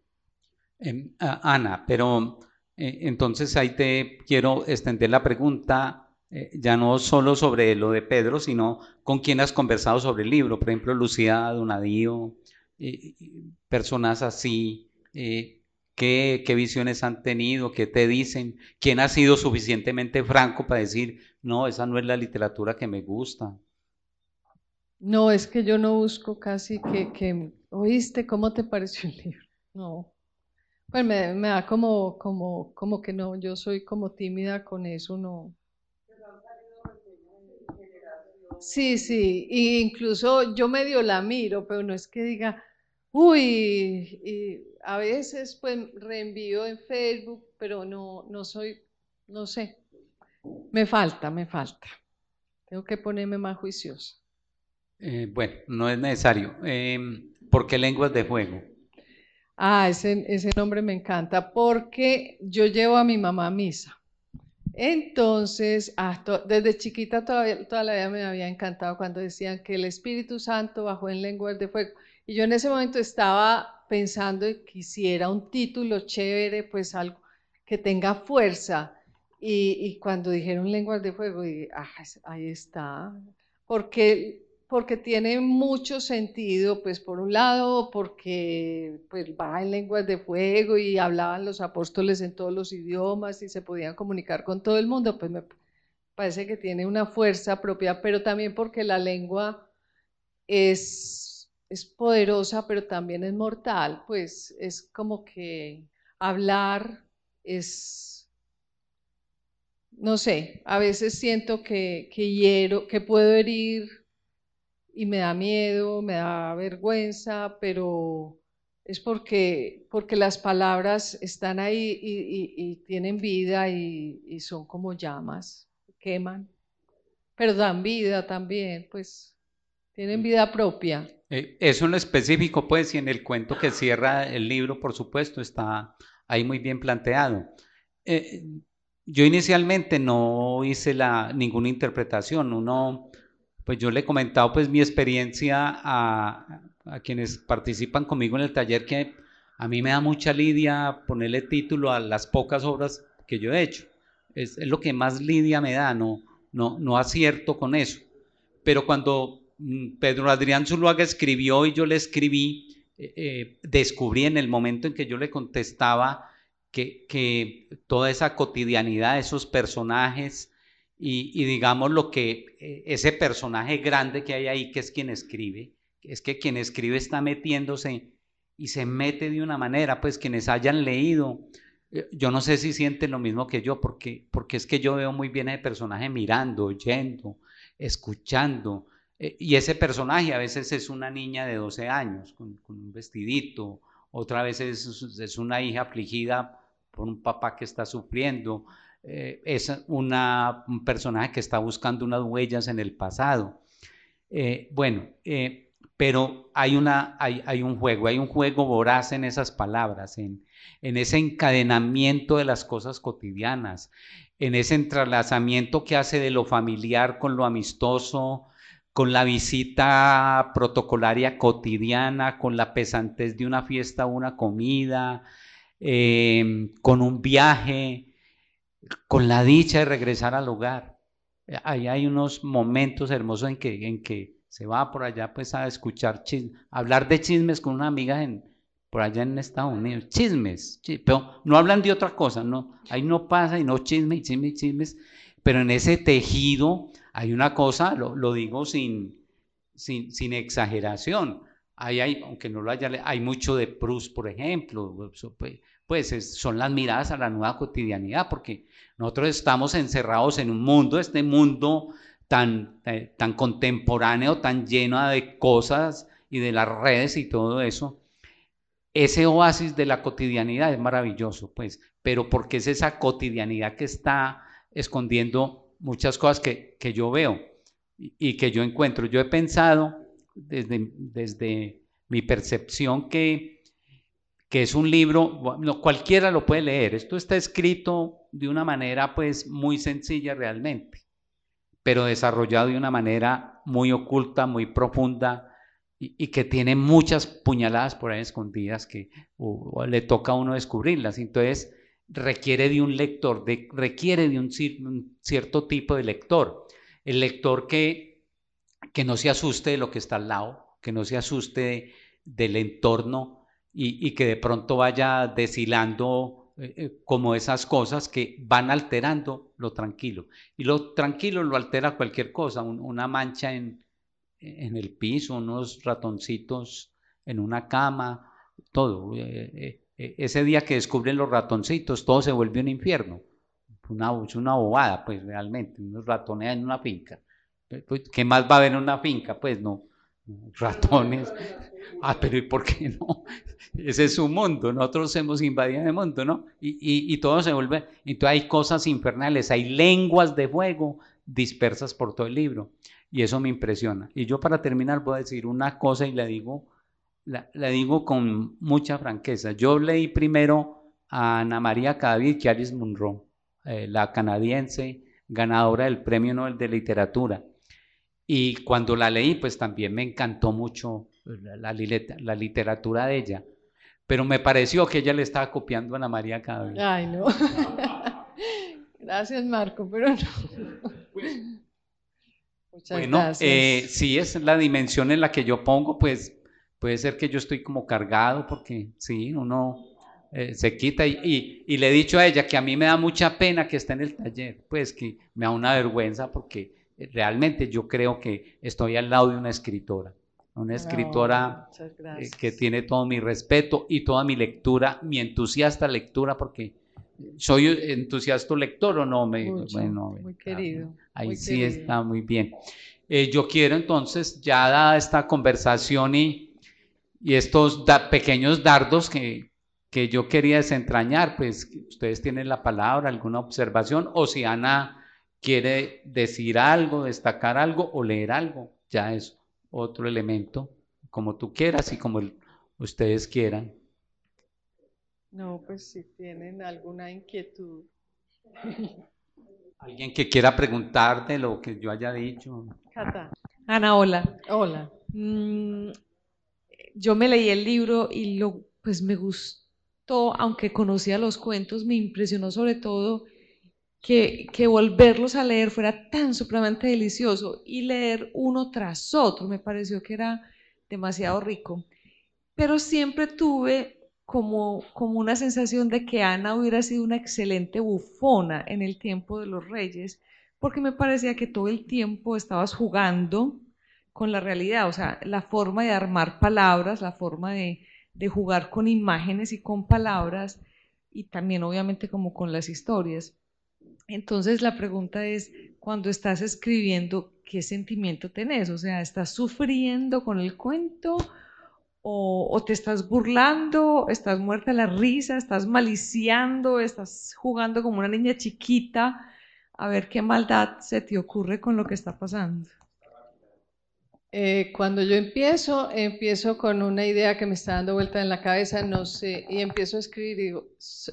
Em, Ana, pero eh, entonces ahí te quiero extender la pregunta, eh, ya no solo sobre lo de Pedro, sino con quién has conversado sobre el libro, por ejemplo, Lucía Donadío, personas así, ¿qué, ¿qué, visiones han tenido? ¿Qué te dicen? ¿Quién ha sido suficientemente franco para decir, no, esa no es la literatura que me gusta? No, es que yo no busco casi que, que ¿oíste cómo te pareció el libro? No. Pues me, me, da como, como, como que no, yo soy como tímida con eso, no. Sí, sí, e incluso yo medio la miro, pero no es que diga, uy, y a veces pues reenvío en Facebook, pero no, no soy, no sé, me falta, me falta. Tengo que ponerme más juiciosa. Eh, bueno, no es necesario. Em, ¿Por qué lenguas de juego? Ah, ese, ese nombre me encanta porque yo llevo a mi mamá a misa. Entonces, desde chiquita toda la vida me había encantado cuando decían que el Espíritu Santo bajó en lenguas de fuego. Y yo en ese momento estaba pensando que quisiera un título chévere, pues algo que tenga fuerza. Y, y cuando dijeron lenguas de fuego, dije, ah, ahí está. Porque porque tiene mucho sentido, pues por un lado, porque pues, va en lenguas de fuego y hablaban los apóstoles en todos los idiomas y se podían comunicar con todo el mundo, pues me parece que tiene una fuerza propia, pero también porque la lengua es, es poderosa, pero también es mortal, pues es como que hablar es, no sé, a veces siento que, que hiero, que puedo herir y me da miedo, me da vergüenza, pero es porque, porque las palabras están ahí y, tienen vida y, son como llamas, queman, pero dan vida también, pues tienen mm. vida propia. Eh, eso en lo específico, pues, y en el cuento que cierra el libro, por supuesto, está ahí muy bien planteado. Eh, yo inicialmente no hice la, ninguna interpretación, uno pues yo le he comentado pues mi experiencia a, quienes participan conmigo en el taller que a mí me da mucha lidia ponerle título a las pocas obras que yo he hecho. Es, lo que más lidia me da, no, no, no acierto con eso. Pero cuando mm, Pedro Adrián Zuluaga escribió y yo le escribí, eh, eh, descubrí en el momento en que yo le contestaba que, que toda esa cotidianidad, esos personajes, y, digamos lo que eh, ese personaje grande que hay ahí, que es quien escribe, es que quien escribe está metiéndose y se mete de una manera, pues quienes hayan leído, eh, yo no sé si sienten lo mismo que yo, porque, porque es que yo veo muy bien a ese personaje mirando, oyendo, escuchando, eh, y ese personaje a veces es una niña de 12 años con, un vestidito, otra vez es, es, una hija afligida por un papá que está sufriendo, eh, es una, un personaje que está buscando unas huellas en el pasado. Eh, bueno, eh, pero hay, una, hay, hay, un juego, hay un juego voraz en esas palabras, en, en ese encadenamiento de las cosas cotidianas, en ese entrelazamiento que hace de lo familiar con lo amistoso, con la visita protocolaria cotidiana, con la pesantez de una fiesta o una comida, con un viaje, con la dicha de regresar al hogar. Ahí hay unos momentos hermosos en que, en que se va por allá pues a escuchar chismes, hablar de chismes con una amiga en, por allá en Estados Unidos, chismes, pero no hablan de otra cosa, no, ahí no pasa y no chismes, chismes, chismes, pero en ese tejido hay una cosa, lo, digo sin, sin, sin exageración, ahí hay, aunque no lo haya, hay mucho de Proust, por ejemplo, pues, son las miradas a la nueva cotidianidad, porque nosotros estamos encerrados en un mundo, este mundo tan, eh, tan contemporáneo, tan lleno de cosas y de las redes y todo eso. Ese oasis de la cotidianidad es maravilloso, pues, pero porque es esa cotidianidad que está escondiendo muchas cosas que, que yo veo y, y, que yo encuentro. Yo he pensado desde, desde mi percepción que que es un libro, cualquiera lo puede leer. Esto está escrito de una manera pues muy sencilla realmente, pero desarrollado de una manera muy oculta, muy profunda y, que tiene muchas puñaladas por ahí escondidas que le toca a uno descubrirlas. Entonces requiere de un lector, requiere de un, cierto tipo de lector. El lector que, que no se asuste de lo que está al lado, que no se asuste del entorno, y, que de pronto vaya deshilando eh, eh, como esas cosas que van alterando lo tranquilo. Y lo tranquilo lo altera cualquier cosa, una mancha en, en, el piso, unos ratoncitos en una cama, todo. Eh, ese día que descubren los ratoncitos, todo se vuelve un infierno. Una, una bobada, pues realmente, unos ratones en una finca. Pues, ¿Qué más va a haber en una finca? Pues no, ratones. Ah, pero ¿y por qué no? Ese es su mundo, nosotros hemos invadido el mundo, ¿no? Y, todo se vuelve, entonces hay cosas infernales, hay lenguas de fuego dispersas por todo el libro, y eso me impresiona. Y yo para terminar voy a decir una cosa y la digo, la, digo con mucha franqueza. Yo leí primero a Ana María Cadavid que Alice Munro, eh, la canadiense ganadora del Premio Nobel de Literatura. Y cuando la leí, pues también me encantó mucho la, la, literatura de ella. Pero me pareció que ella le estaba copiando a Ana María cada vez. Ay, no. Gracias, Marco, pero no. Muchas bueno, gracias. Eh, si es la dimensión en la que yo pongo, pues puede ser que yo estoy como cargado, porque sí, uno eh, se quita. Y, y, le he dicho a ella que a mí me da mucha pena que esté en el taller, pues que me da una vergüenza, porque realmente yo creo que estoy al lado de una escritora una escritora eh, que tiene todo mi respeto y toda mi lectura, mi entusiasta lectura, porque soy entusiasta lector o no, me, bueno, muy querido. Ahí sí está muy bien. Eh, yo quiero entonces, ya dada esta conversación y, y estos pequeños dardos que, que yo quería desentrañar, pues ustedes tienen la palabra, alguna observación, o si Ana quiere decir algo, destacar algo o leer algo, ya eso otro elemento, como tú quieras y como ustedes quieran. No, pues si tienen alguna inquietud. Alguien que quiera preguntar de lo que yo haya dicho. Ana, hola. Hola. Mm, yo me leí el libro y lo, pues me gustó, aunque conocía los cuentos, me impresionó sobre todo que, volverlos a leer fuera tan supremamente delicioso y leer uno tras otro me pareció que era demasiado rico. Pero siempre tuve como, como una sensación de que Ana hubiera sido una excelente bufona en el tiempo de los reyes, porque me parecía que todo el tiempo estabas jugando con la realidad, o sea, la forma de armar palabras, la forma de, de jugar con imágenes y con palabras, y también obviamente como con las historias. Entonces la pregunta es, cuando estás escribiendo, ¿qué sentimiento tenés? O sea, ¿estás sufriendo con el cuento? O, te estás burlando, estás muerta de la risa, estás maliciando, estás jugando como una niña chiquita, a ver qué maldad se te ocurre con lo que está pasando. Eh, cuando yo empiezo, empiezo con una idea que me está dando vuelta en la cabeza, no sé, y empiezo a escribir y digo,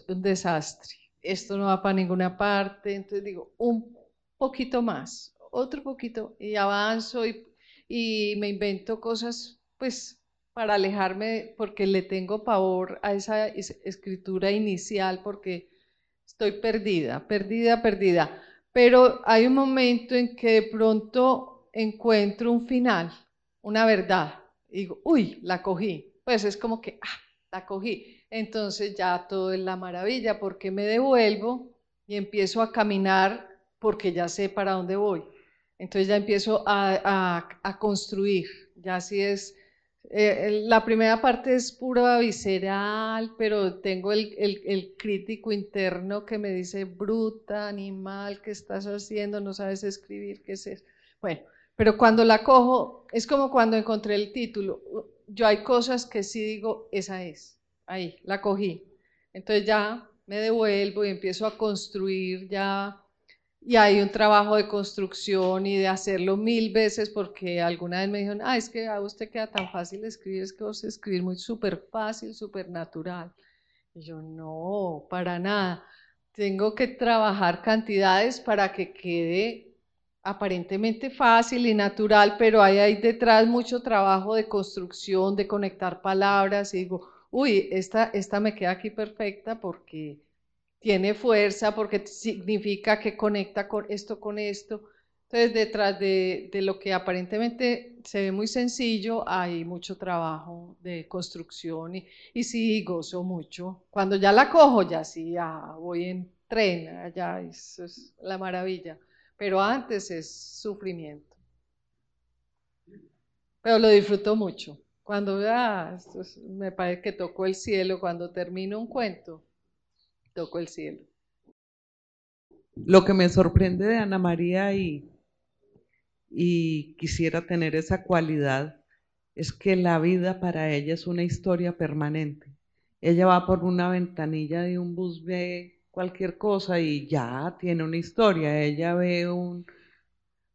un desastre, esto no va para ninguna parte, entonces digo, un poquito más, otro poquito, y avanzo y, me invento cosas, pues, para alejarme, porque le tengo pavor a esa escritura inicial, porque estoy perdida, perdida, perdida pero hay un momento en que de pronto encuentro un final, una verdad. Y digo, uy, la cogí. Pues es como que, ah, la cogí. Entonces ya todo es la maravilla porque me devuelvo y empiezo a caminar porque ya sé para dónde voy. Entonces ya empiezo a, a construir. Ya así es eh, la primera parte es pura visceral, pero tengo el, el, crítico interno que me dice, bruta, animal, ¿qué estás haciendo? No sabes escribir, ¿qué es? Bueno, pero cuando la cojo, es como cuando encontré el título. Yo hay cosas que sí digo, esa es, ahí, la cogí. Entonces ya me devuelvo y empiezo a construir ya y hay un trabajo de construcción y de hacerlo mil veces porque alguna vez me dijeron, ah, es que a usted queda tan fácil escribir, es que vos escribir muy súper fácil, súper natural. Y yo, no, para nada. Tengo que trabajar cantidades para que quede aparentemente fácil y natural, pero hay ahí detrás mucho trabajo de construcción, de conectar palabras y digo, uy, esta, esta me queda aquí perfecta porque tiene fuerza porque significa que conecta con esto con esto. Entonces, detrás de, lo que aparentemente se ve muy sencillo, hay mucho trabajo de construcción y, y sí, gozo mucho. Cuando ya la cojo, ya sí, ya voy en tren, ya eso es la maravilla. Pero antes es sufrimiento. Pero lo disfruto mucho. Cuando ah, me parece que tocó el cielo, cuando termino un cuento, toco el cielo. Lo que me sorprende de Ana María y, y quisiera tener esa cualidad es que la vida para ella es una historia permanente. Ella va por una ventanilla de un bus, ve cualquier cosa y ya tiene una historia. Ella ve un,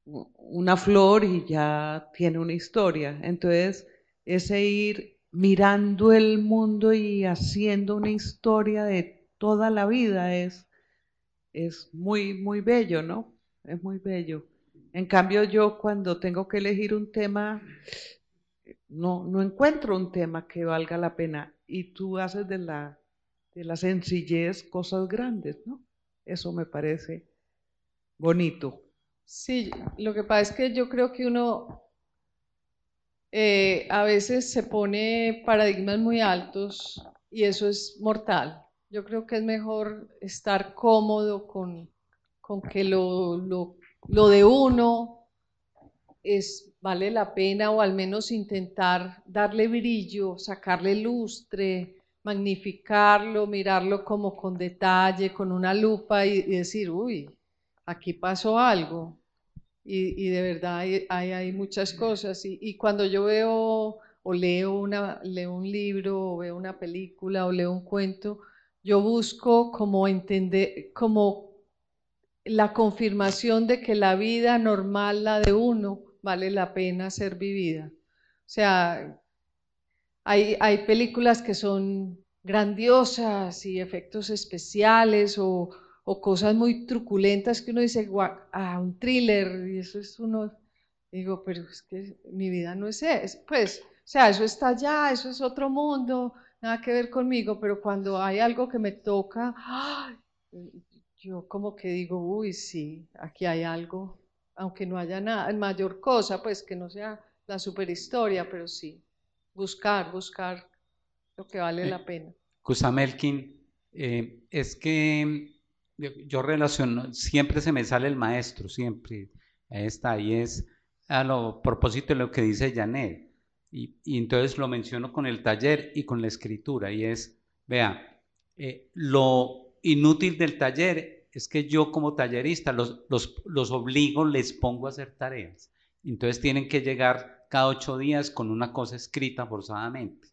una flor y ya tiene una historia. Entonces, ese ir mirando el mundo y haciendo una historia de toda la vida es, es muy, muy bello, ¿no? Es muy bello. En cambio, yo cuando tengo que elegir un tema, no, no encuentro un tema que valga la pena. Y tú haces de la, de la sencillez cosas grandes, ¿no? Eso me parece bonito. Sí, lo que pasa es que yo creo que uno eh, a veces se pone paradigmas muy altos y eso es mortal. Yo creo que es mejor estar cómodo con, con que lo, lo, de uno es, vale la pena o al menos intentar darle brillo, sacarle lustre, magnificarlo, mirarlo como con detalle, con una lupa y, decir, uy, aquí pasó algo. Y, y de verdad hay, hay, hay muchas cosas. Y, y, cuando yo veo o leo, una, leo un libro o veo una película o leo un cuento, yo busco como entender, como la confirmación de que la vida normal, la de uno, vale la pena ser vivida. O sea, hay, hay películas que son grandiosas y efectos especiales o, o, cosas muy truculentas que uno dice, ah, un thriller, y eso es uno, digo, pero es que mi vida no es eso, pues, o sea, eso está allá, eso es otro mundo, nada que ver conmigo, pero cuando hay algo que me toca, yo como que digo, uy, sí, aquí hay algo, aunque no haya nada, mayor cosa, pues que no sea la superhistoria, pero sí, buscar, buscar lo que vale la pena. Kusamelkin, eh, es que yo, relaciono, siempre se me sale el maestro, siempre. está, y es a lo propósito de lo que dice Janet. Y, entonces lo menciono con el taller y con la escritura. Y es, vea, eh, lo inútil del taller es que yo como tallerista los, los, los obligo, les pongo a hacer tareas. Entonces tienen que llegar cada ocho días con una cosa escrita forzadamente.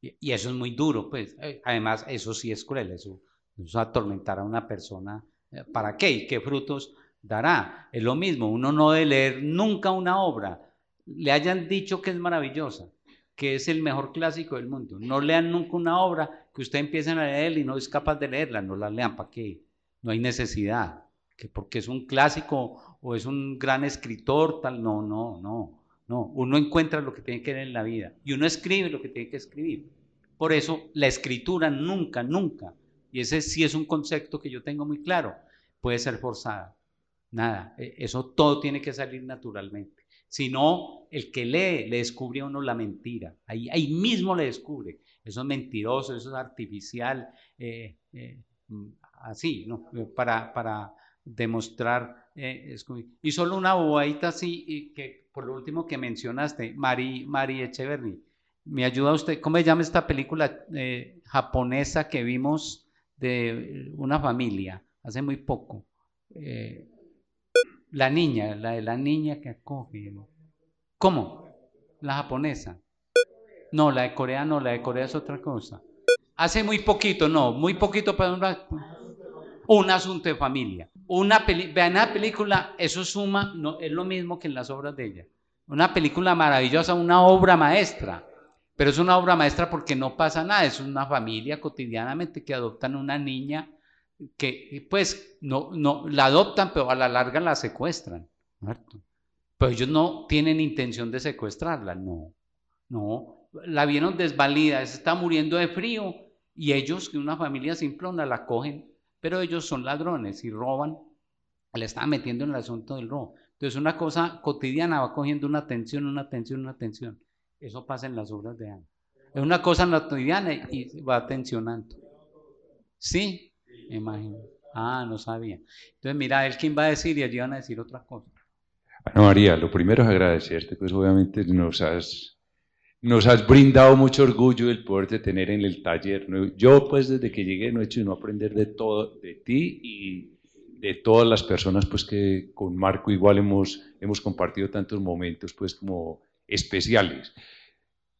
Y, eso es muy duro, pues. Eh, además, eso sí es cruel, eso, eso atormentar a una persona. Eh, ¿Para qué? ¿Y qué frutos dará? Es lo mismo, uno no debe leer nunca una obra, le hayan dicho que es maravillosa, que es el mejor clásico del mundo. No lean nunca una obra que usted empiece a leer y no es capaz de leerla, no la lean, ¿para qué? No hay necesidad, que porque es un clásico o es un gran escritor, tal, no, no, no. No, uno encuentra lo que tiene que ver en la vida y uno escribe lo que tiene que escribir. Por eso la escritura nunca, nunca, y ese sí es un concepto que yo tengo muy claro, puede ser forzada. Nada, e, eso todo tiene que salir naturalmente. Si no, el que lee le descubre a uno la mentira. Ahí, ahí mismo le descubre. Eso es mentiroso, eso es artificial, eh, eh, mm, así, ¿no? Para, para demostrar. Eh, y solo una bobadita así, que por lo último que mencionaste, Mari, Mari Echeverry, ¿me ayuda usted? ¿Cómo se llama esta película eh, japonesa que vimos de una familia hace muy poco? Eh, la niña, la de la niña que acoge. ¿Cómo? La japonesa. No, la de Corea no, la de Corea es otra cosa. Hace muy poquito, no, muy poquito para un asunto de familia. Una vean la película, eso suma, no, es lo mismo que en las obras de ella. Una película maravillosa, una obra maestra. Pero es una obra maestra porque no pasa nada, es una familia cotidianamente que adoptan una niña que pues no, no la adoptan, pero a la larga la secuestran. Pero ellos no tienen intención de secuestrarla, no, no. La vieron desvalida, está muriendo de frío y ellos, una familia simplona, la cogen pero ellos son ladrones y roban, le están metiendo en el asunto del robo. Entonces una cosa cotidiana va cogiendo una tensión, una tensión, una tensión. Eso pasa en las obras de Ana. Es una cosa cotidiana y va tensionando. ¿Sí? Me imagino. Ah, no sabía. Entonces, mira, él quién va a decir y allí van a decir otra cosa. Bueno, María, lo primero es agradecerte, pues obviamente nos has nos has brindado mucho orgullo el poder tener en el taller. Yo pues desde que llegué no he hecho sino aprender de todo, de ti y de todas las personas pues que con Marco igual hemos, hemos compartido tantos momentos pues como especiales.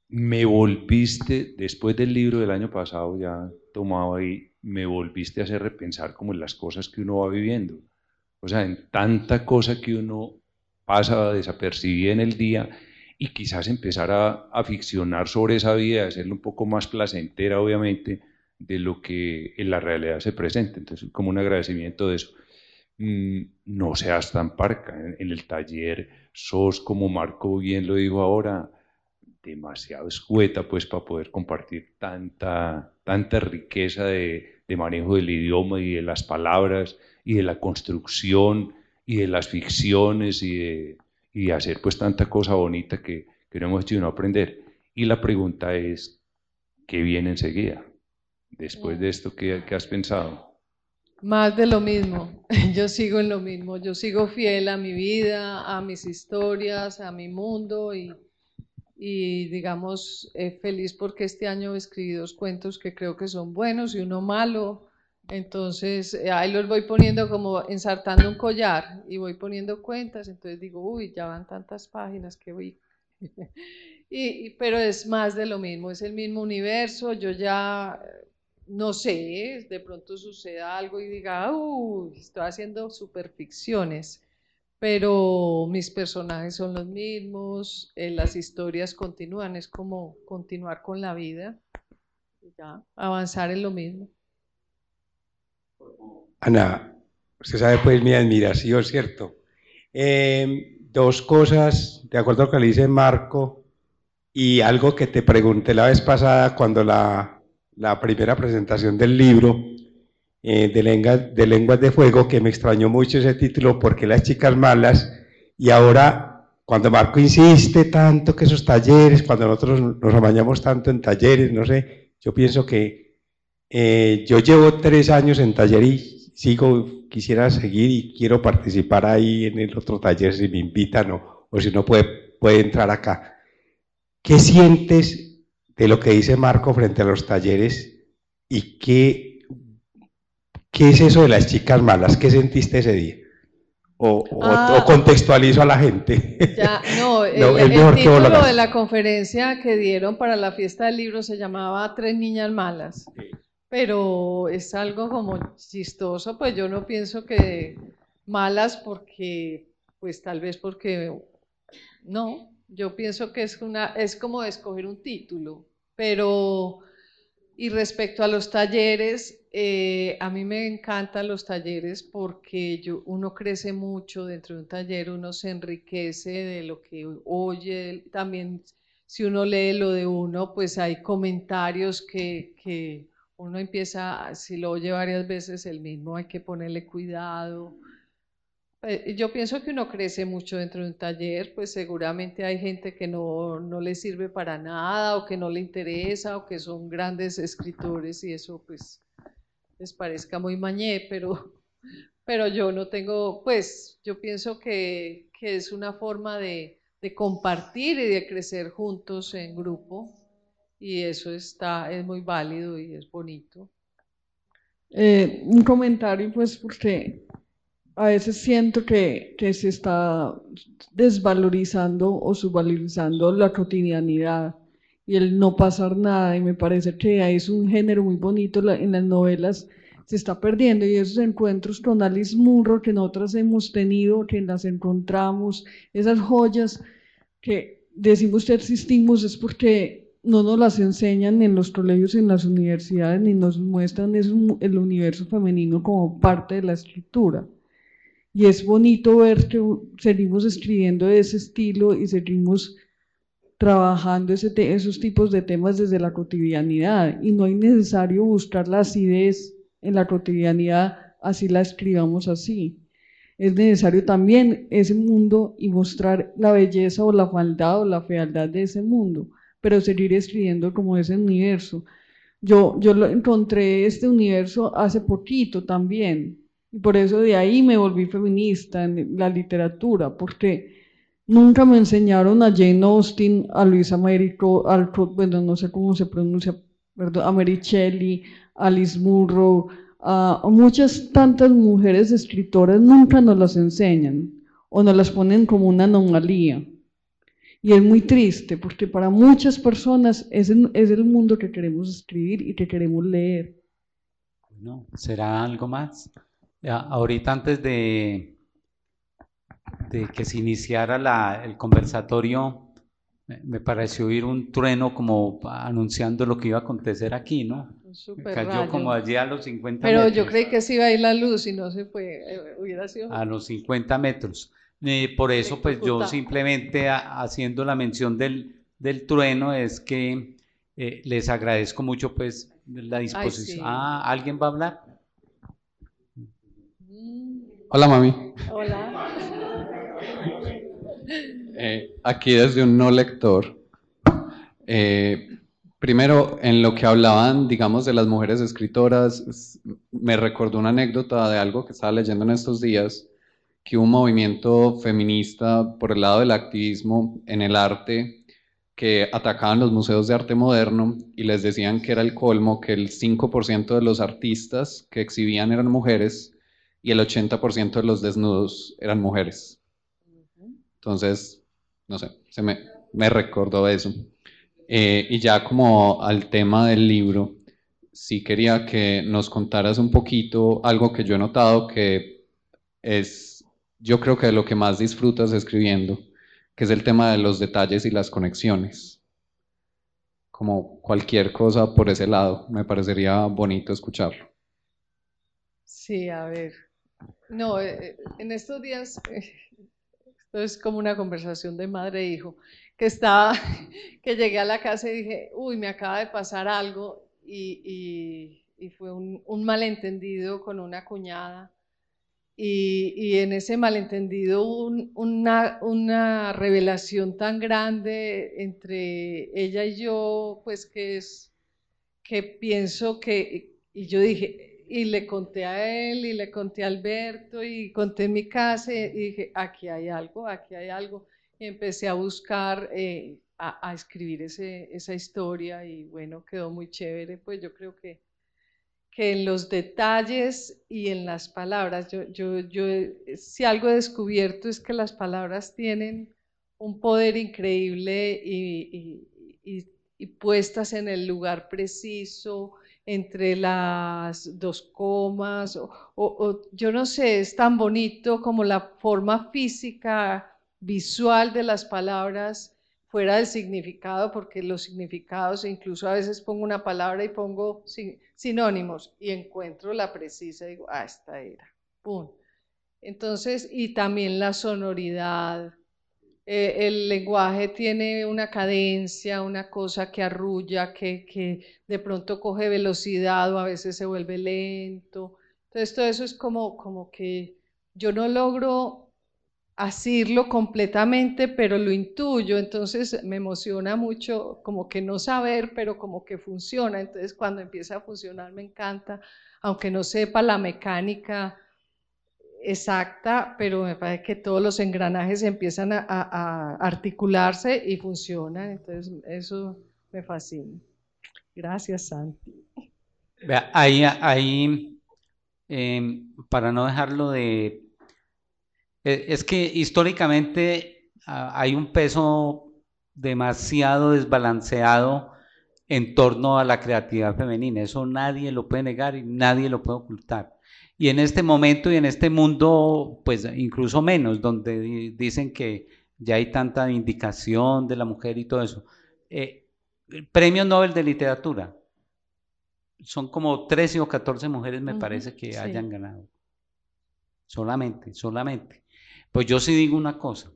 Me volviste, después del libro del año pasado ya tomado ahí, me volviste a hacer repensar como en las cosas que uno va viviendo. O sea, en tanta cosa que uno pasa desapercibida en el día y quizás empezar a, a ficcionar sobre esa vida, hacerlo un poco más placentera, obviamente, de lo que en la realidad se presenta. Entonces, como un agradecimiento de eso. Mm, no seas tan parca. En, el taller sos, como Marco bien lo dijo ahora, demasiado escueta pues para poder compartir tanta, tanta riqueza de, de manejo del idioma y de las palabras y de la construcción y de las ficciones y de, y hacer pues tanta cosa bonita que, que no hemos hecho no aprender. Y la pregunta es, ¿qué viene enseguida? Después de esto, ¿qué, ¿qué, has pensado? Más de lo mismo, yo sigo en lo mismo, yo sigo fiel a mi vida, a mis historias, a mi mundo y, digamos eh, feliz porque este año escribí dos cuentos que creo que son buenos y uno malo, entonces, eh, ahí los voy poniendo como ensartando un collar y voy poniendo cuentas, entonces digo, uy, ya van tantas páginas que voy. y, pero es más de lo mismo, es el mismo universo, yo ya no sé, de pronto suceda algo y diga, uy, estoy haciendo superficciones, pero mis personajes son los mismos, eh, las historias continúan, es como continuar con la vida, ya, avanzar en lo mismo. Ana, usted sabe pues mi admiración, ¿cierto? Em, dos cosas, de acuerdo con lo que le dice Marco, y algo que te pregunté la vez pasada cuando la, la primera presentación del libro eh, de, Lenguas de Fuego, que me extrañó mucho ese título, porque las chicas malas, y ahora cuando Marco insiste tanto que esos talleres, cuando nosotros nos amañamos tanto en talleres, no sé, yo pienso que eh, yo llevo tres años en taller y sigo, quisiera seguir y quiero participar ahí en el otro taller si me invitan o, o si no puede, puede entrar acá. ¿Qué sientes de lo que dice Marco frente a los talleres y qué, qué es eso de las chicas malas? ¿Qué sentiste ese día? O, o- Ah. o contextualizo a la gente. Ya, no, el, No, mejor título de la conferencia que dieron para la fiesta del libro se llamaba Tres niñas malas, pero es algo como chistoso, pues yo no pienso que malas porque, pues tal vez porque, no, yo pienso que es una, es como escoger un título, pero, y respecto a los talleres, eh, a mí me encantan los talleres porque yo, uno crece mucho dentro de un taller, uno se enriquece de lo que oye, también si uno lee lo de uno, pues hay comentarios que, que uno empieza, si lo oye varias veces el mismo, hay que ponerle cuidado. Eh, Yo pienso que uno crece mucho dentro de un taller, pues seguramente hay gente que no, no le sirve para nada o que no le interesa o que son grandes escritores y eso pues les parezca muy mañé, pero, pero yo no tengo, pues yo pienso que, que es una forma de, de compartir y de crecer juntos en grupo y eso está, es muy válido y es bonito. Eh, un comentario, pues, porque a veces siento que, que se está desvalorizando o subvalorizando la cotidianidad y el no pasar nada, y me parece que es un género muy bonito en las novelas, se está perdiendo, y esos encuentros con Alice Munro que nosotras hemos tenido, que las encontramos, esas joyas que decimos que existimos es porque no nos las enseñan en los colegios, en las universidades, ni nos muestran el universo femenino como parte de la escritura. Y es bonito ver que seguimos escribiendo de ese estilo y seguimos trabajando esos tipos de temas desde la cotidianidad. Y no es necesario buscar la acidez en la cotidianidad, así la escribamos así. Es necesario también ese mundo y mostrar la belleza o la maldad o la fealdad de ese mundo, pero seguir escribiendo como ese universo. Yo, yo lo encontré este universo hace poquito también, y por eso de ahí me volví feminista en la literatura, porque nunca me enseñaron a Jane Austen, a Luisa Américo, Alcott, bueno, no sé cómo se pronuncia, perdón, a Mary a Alice Munro, a muchas tantas mujeres escritoras nunca nos las enseñan o nos las ponen como una anomalía. Y es muy triste porque para muchas personas es el, es el mundo que queremos escribir y que queremos leer. Bueno, ¿será algo más? Ya, ahorita antes de, de que se iniciara la- el conversatorio, me, pareció oír un trueno como anunciando lo que iba a acontecer aquí, ¿no? Super Cayó rayo. como allí a los 50 Pero yo creí que se iba a ir la luz y no se fue, eh, hubiera sido... a los 50 metros. Eh, por eso, pues yo simplemente a- haciendo la mención del, del trueno es que eh, les agradezco mucho pues la disposición. sí. Ah, ¿alguien va a hablar? Hola mami. Hola. Eh, aquí desde un no lector. Eh, primero, en lo que hablaban, digamos, de las mujeres escritoras, me recordó una anécdota de algo que estaba leyendo en estos días, que un movimiento feminista por el lado del activismo en el arte que atacaban los museos de arte moderno y les decían que era el colmo que el 5% de los artistas que exhibían eran mujeres y el 80% de los desnudos eran mujeres. Entonces, no sé, se me, me recordó eso. Eh, y ya como al tema del libro, sí quería que nos contaras un poquito algo que yo he notado que es, yo creo que de lo que más disfrutas escribiendo, que es el tema de los detalles y las conexiones. Como cualquier cosa por ese lado, me parecería bonito escucharlo. Sí, a ver. No, eh, eh, en estos días, eh, esto es como una conversación de madre e hijo, que estaba, que llegué a la casa y dije, uy, me acaba de pasar algo y, y- fue un, malentendido con una cuñada. Y, y en ese malentendido hubo un- una, una revelación tan grande entre ella y yo, pues que es que pienso que, y yo dije, y le conté a él y le conté a Alberto y conté en mi casa y dije, aquí hay algo, aquí hay algo. Y empecé a buscar, eh, a, escribir ese, esa historia y bueno, quedó muy chévere. Pues yo creo que, que en los detalles y en las palabras, yo, yo, yo si algo he descubierto es que las palabras tienen un poder increíble y, y, y puestas en el lugar preciso entre las dos comas, o, yo no sé, es tan bonito como la forma física, visual de las palabras fuera del significado, porque los significados, incluso a veces pongo una palabra y pongo sinónimos y encuentro la precisa y digo, ah, esta era, ¡pum! Entonces, y también la sonoridad, eh, el lenguaje tiene una cadencia, una cosa que arrulla, que, de pronto coge velocidad o a veces se vuelve lento. Entonces todo eso es como, como que yo no logro asirlo completamente, pero lo intuyo, entonces me emociona mucho como que no saber, pero como que funciona. Entonces cuando empieza a funcionar me encanta, aunque no sepa la mecánica exacta, pero me parece que todos los engranajes empiezan a, articularse y funcionan, entonces eso me fascina. Gracias, Santi. Ahí, ahí em, para no dejarlo de... E, es que históricamente ah, hay un peso demasiado desbalanceado en torno a la creatividad femenina. Eso nadie lo puede negar y nadie lo puede ocultar. Y en este momento y en este mundo, pues incluso menos, donde dicen que ya hay tanta indicación de la mujer y todo eso. Eh, premio Nobel de Literatura. Son como 13 o 14 mujeres, me parece, que hayan ganado. Solamente, solamente. Pues yo sí digo una cosa.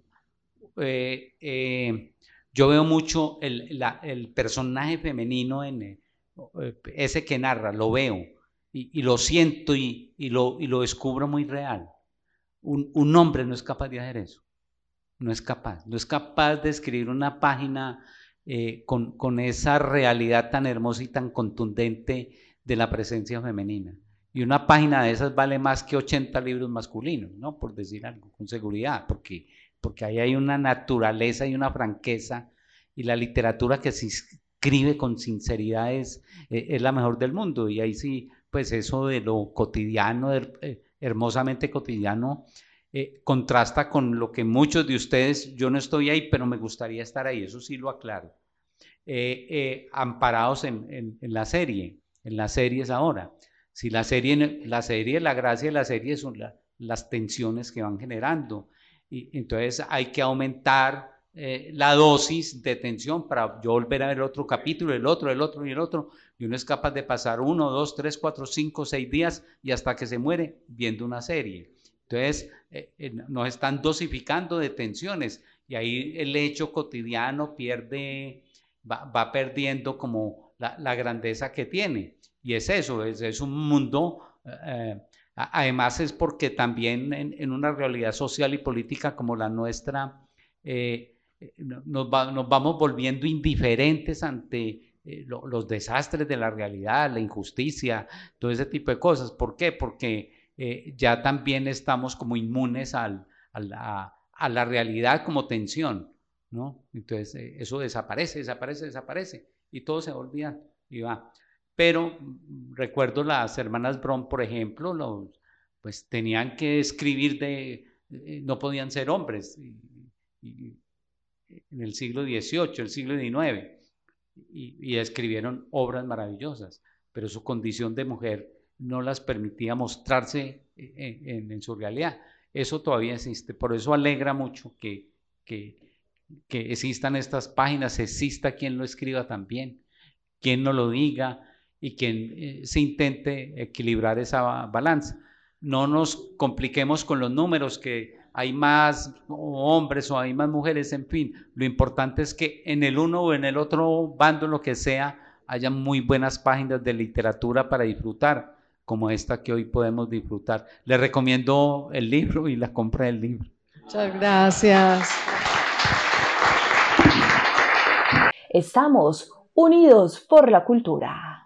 Eh, eh, yo veo mucho el, el personaje femenino en ese que narra, lo veo y, lo siento y, lo, lo, descubro muy real. Un, hombre no es capaz de hacer eso. No es capaz. No es capaz de escribir una página eh, con, esa realidad tan hermosa y tan contundente de la presencia femenina. Y una página de esas vale más que 80 libros masculinos, ¿no? Por decir algo, con seguridad, porque, porque ahí hay una naturaleza y una franqueza y la literatura que se escribe con sinceridad es, eh, es la mejor del mundo. Y ahí sí pues eso de lo cotidiano, eh, hermosamente cotidiano, eh, contrasta con lo que muchos de ustedes, yo no estoy ahí, pero me gustaría estar ahí, eso sí lo aclaro, eh, amparados en, la serie, en las series ahora. Si la serie, la serie, la gracia de la serie son las tensiones que van generando. Y entonces hay que aumentar eh, la dosis de tensión para yo volver a ver otro capítulo, el otro, el otro y el otro. Y uno es capaz de pasar uno, dos, tres, cuatro, cinco, seis días y hasta que se muere viendo una serie. Entonces, eh, eh, nos están dosificando de tensiones y ahí el hecho cotidiano pierde, va, perdiendo como la, grandeza que tiene. Y es eso, es, un mundo, además es porque también en, una realidad social y política como la nuestra, eh, nos, vamos volviendo indiferentes ante eh, los desastres de la realidad, la injusticia, todo ese tipo de cosas. ¿Por qué? Porque eh, ya también estamos como inmunes a, la, realidad como tensión, ¿no? Entonces eso desaparece, desaparece, desaparece y todo se olvida y va. Pero mm, recuerdo las hermanas Brom, por ejemplo, los, pues tenían que escribir de, no podían ser hombres. y, en el siglo XVIII, el siglo XIX, y, escribieron obras maravillosas, pero su condición de mujer no las permitía mostrarse en, su realidad. Eso todavía existe, por eso alegra mucho que, que, existan estas páginas, exista quien lo escriba también, quien no lo diga y quien eh, se intente equilibrar esa balanza. No nos compliquemos con los números que hay más hombres o hay más mujeres, en fin. Lo importante es que en el uno o en el otro bando, lo que sea, haya muy buenas páginas de literatura para disfrutar, como esta que hoy podemos disfrutar. Les recomiendo el libro y la compra del libro. Muchas gracias. Estamos unidos por la cultura.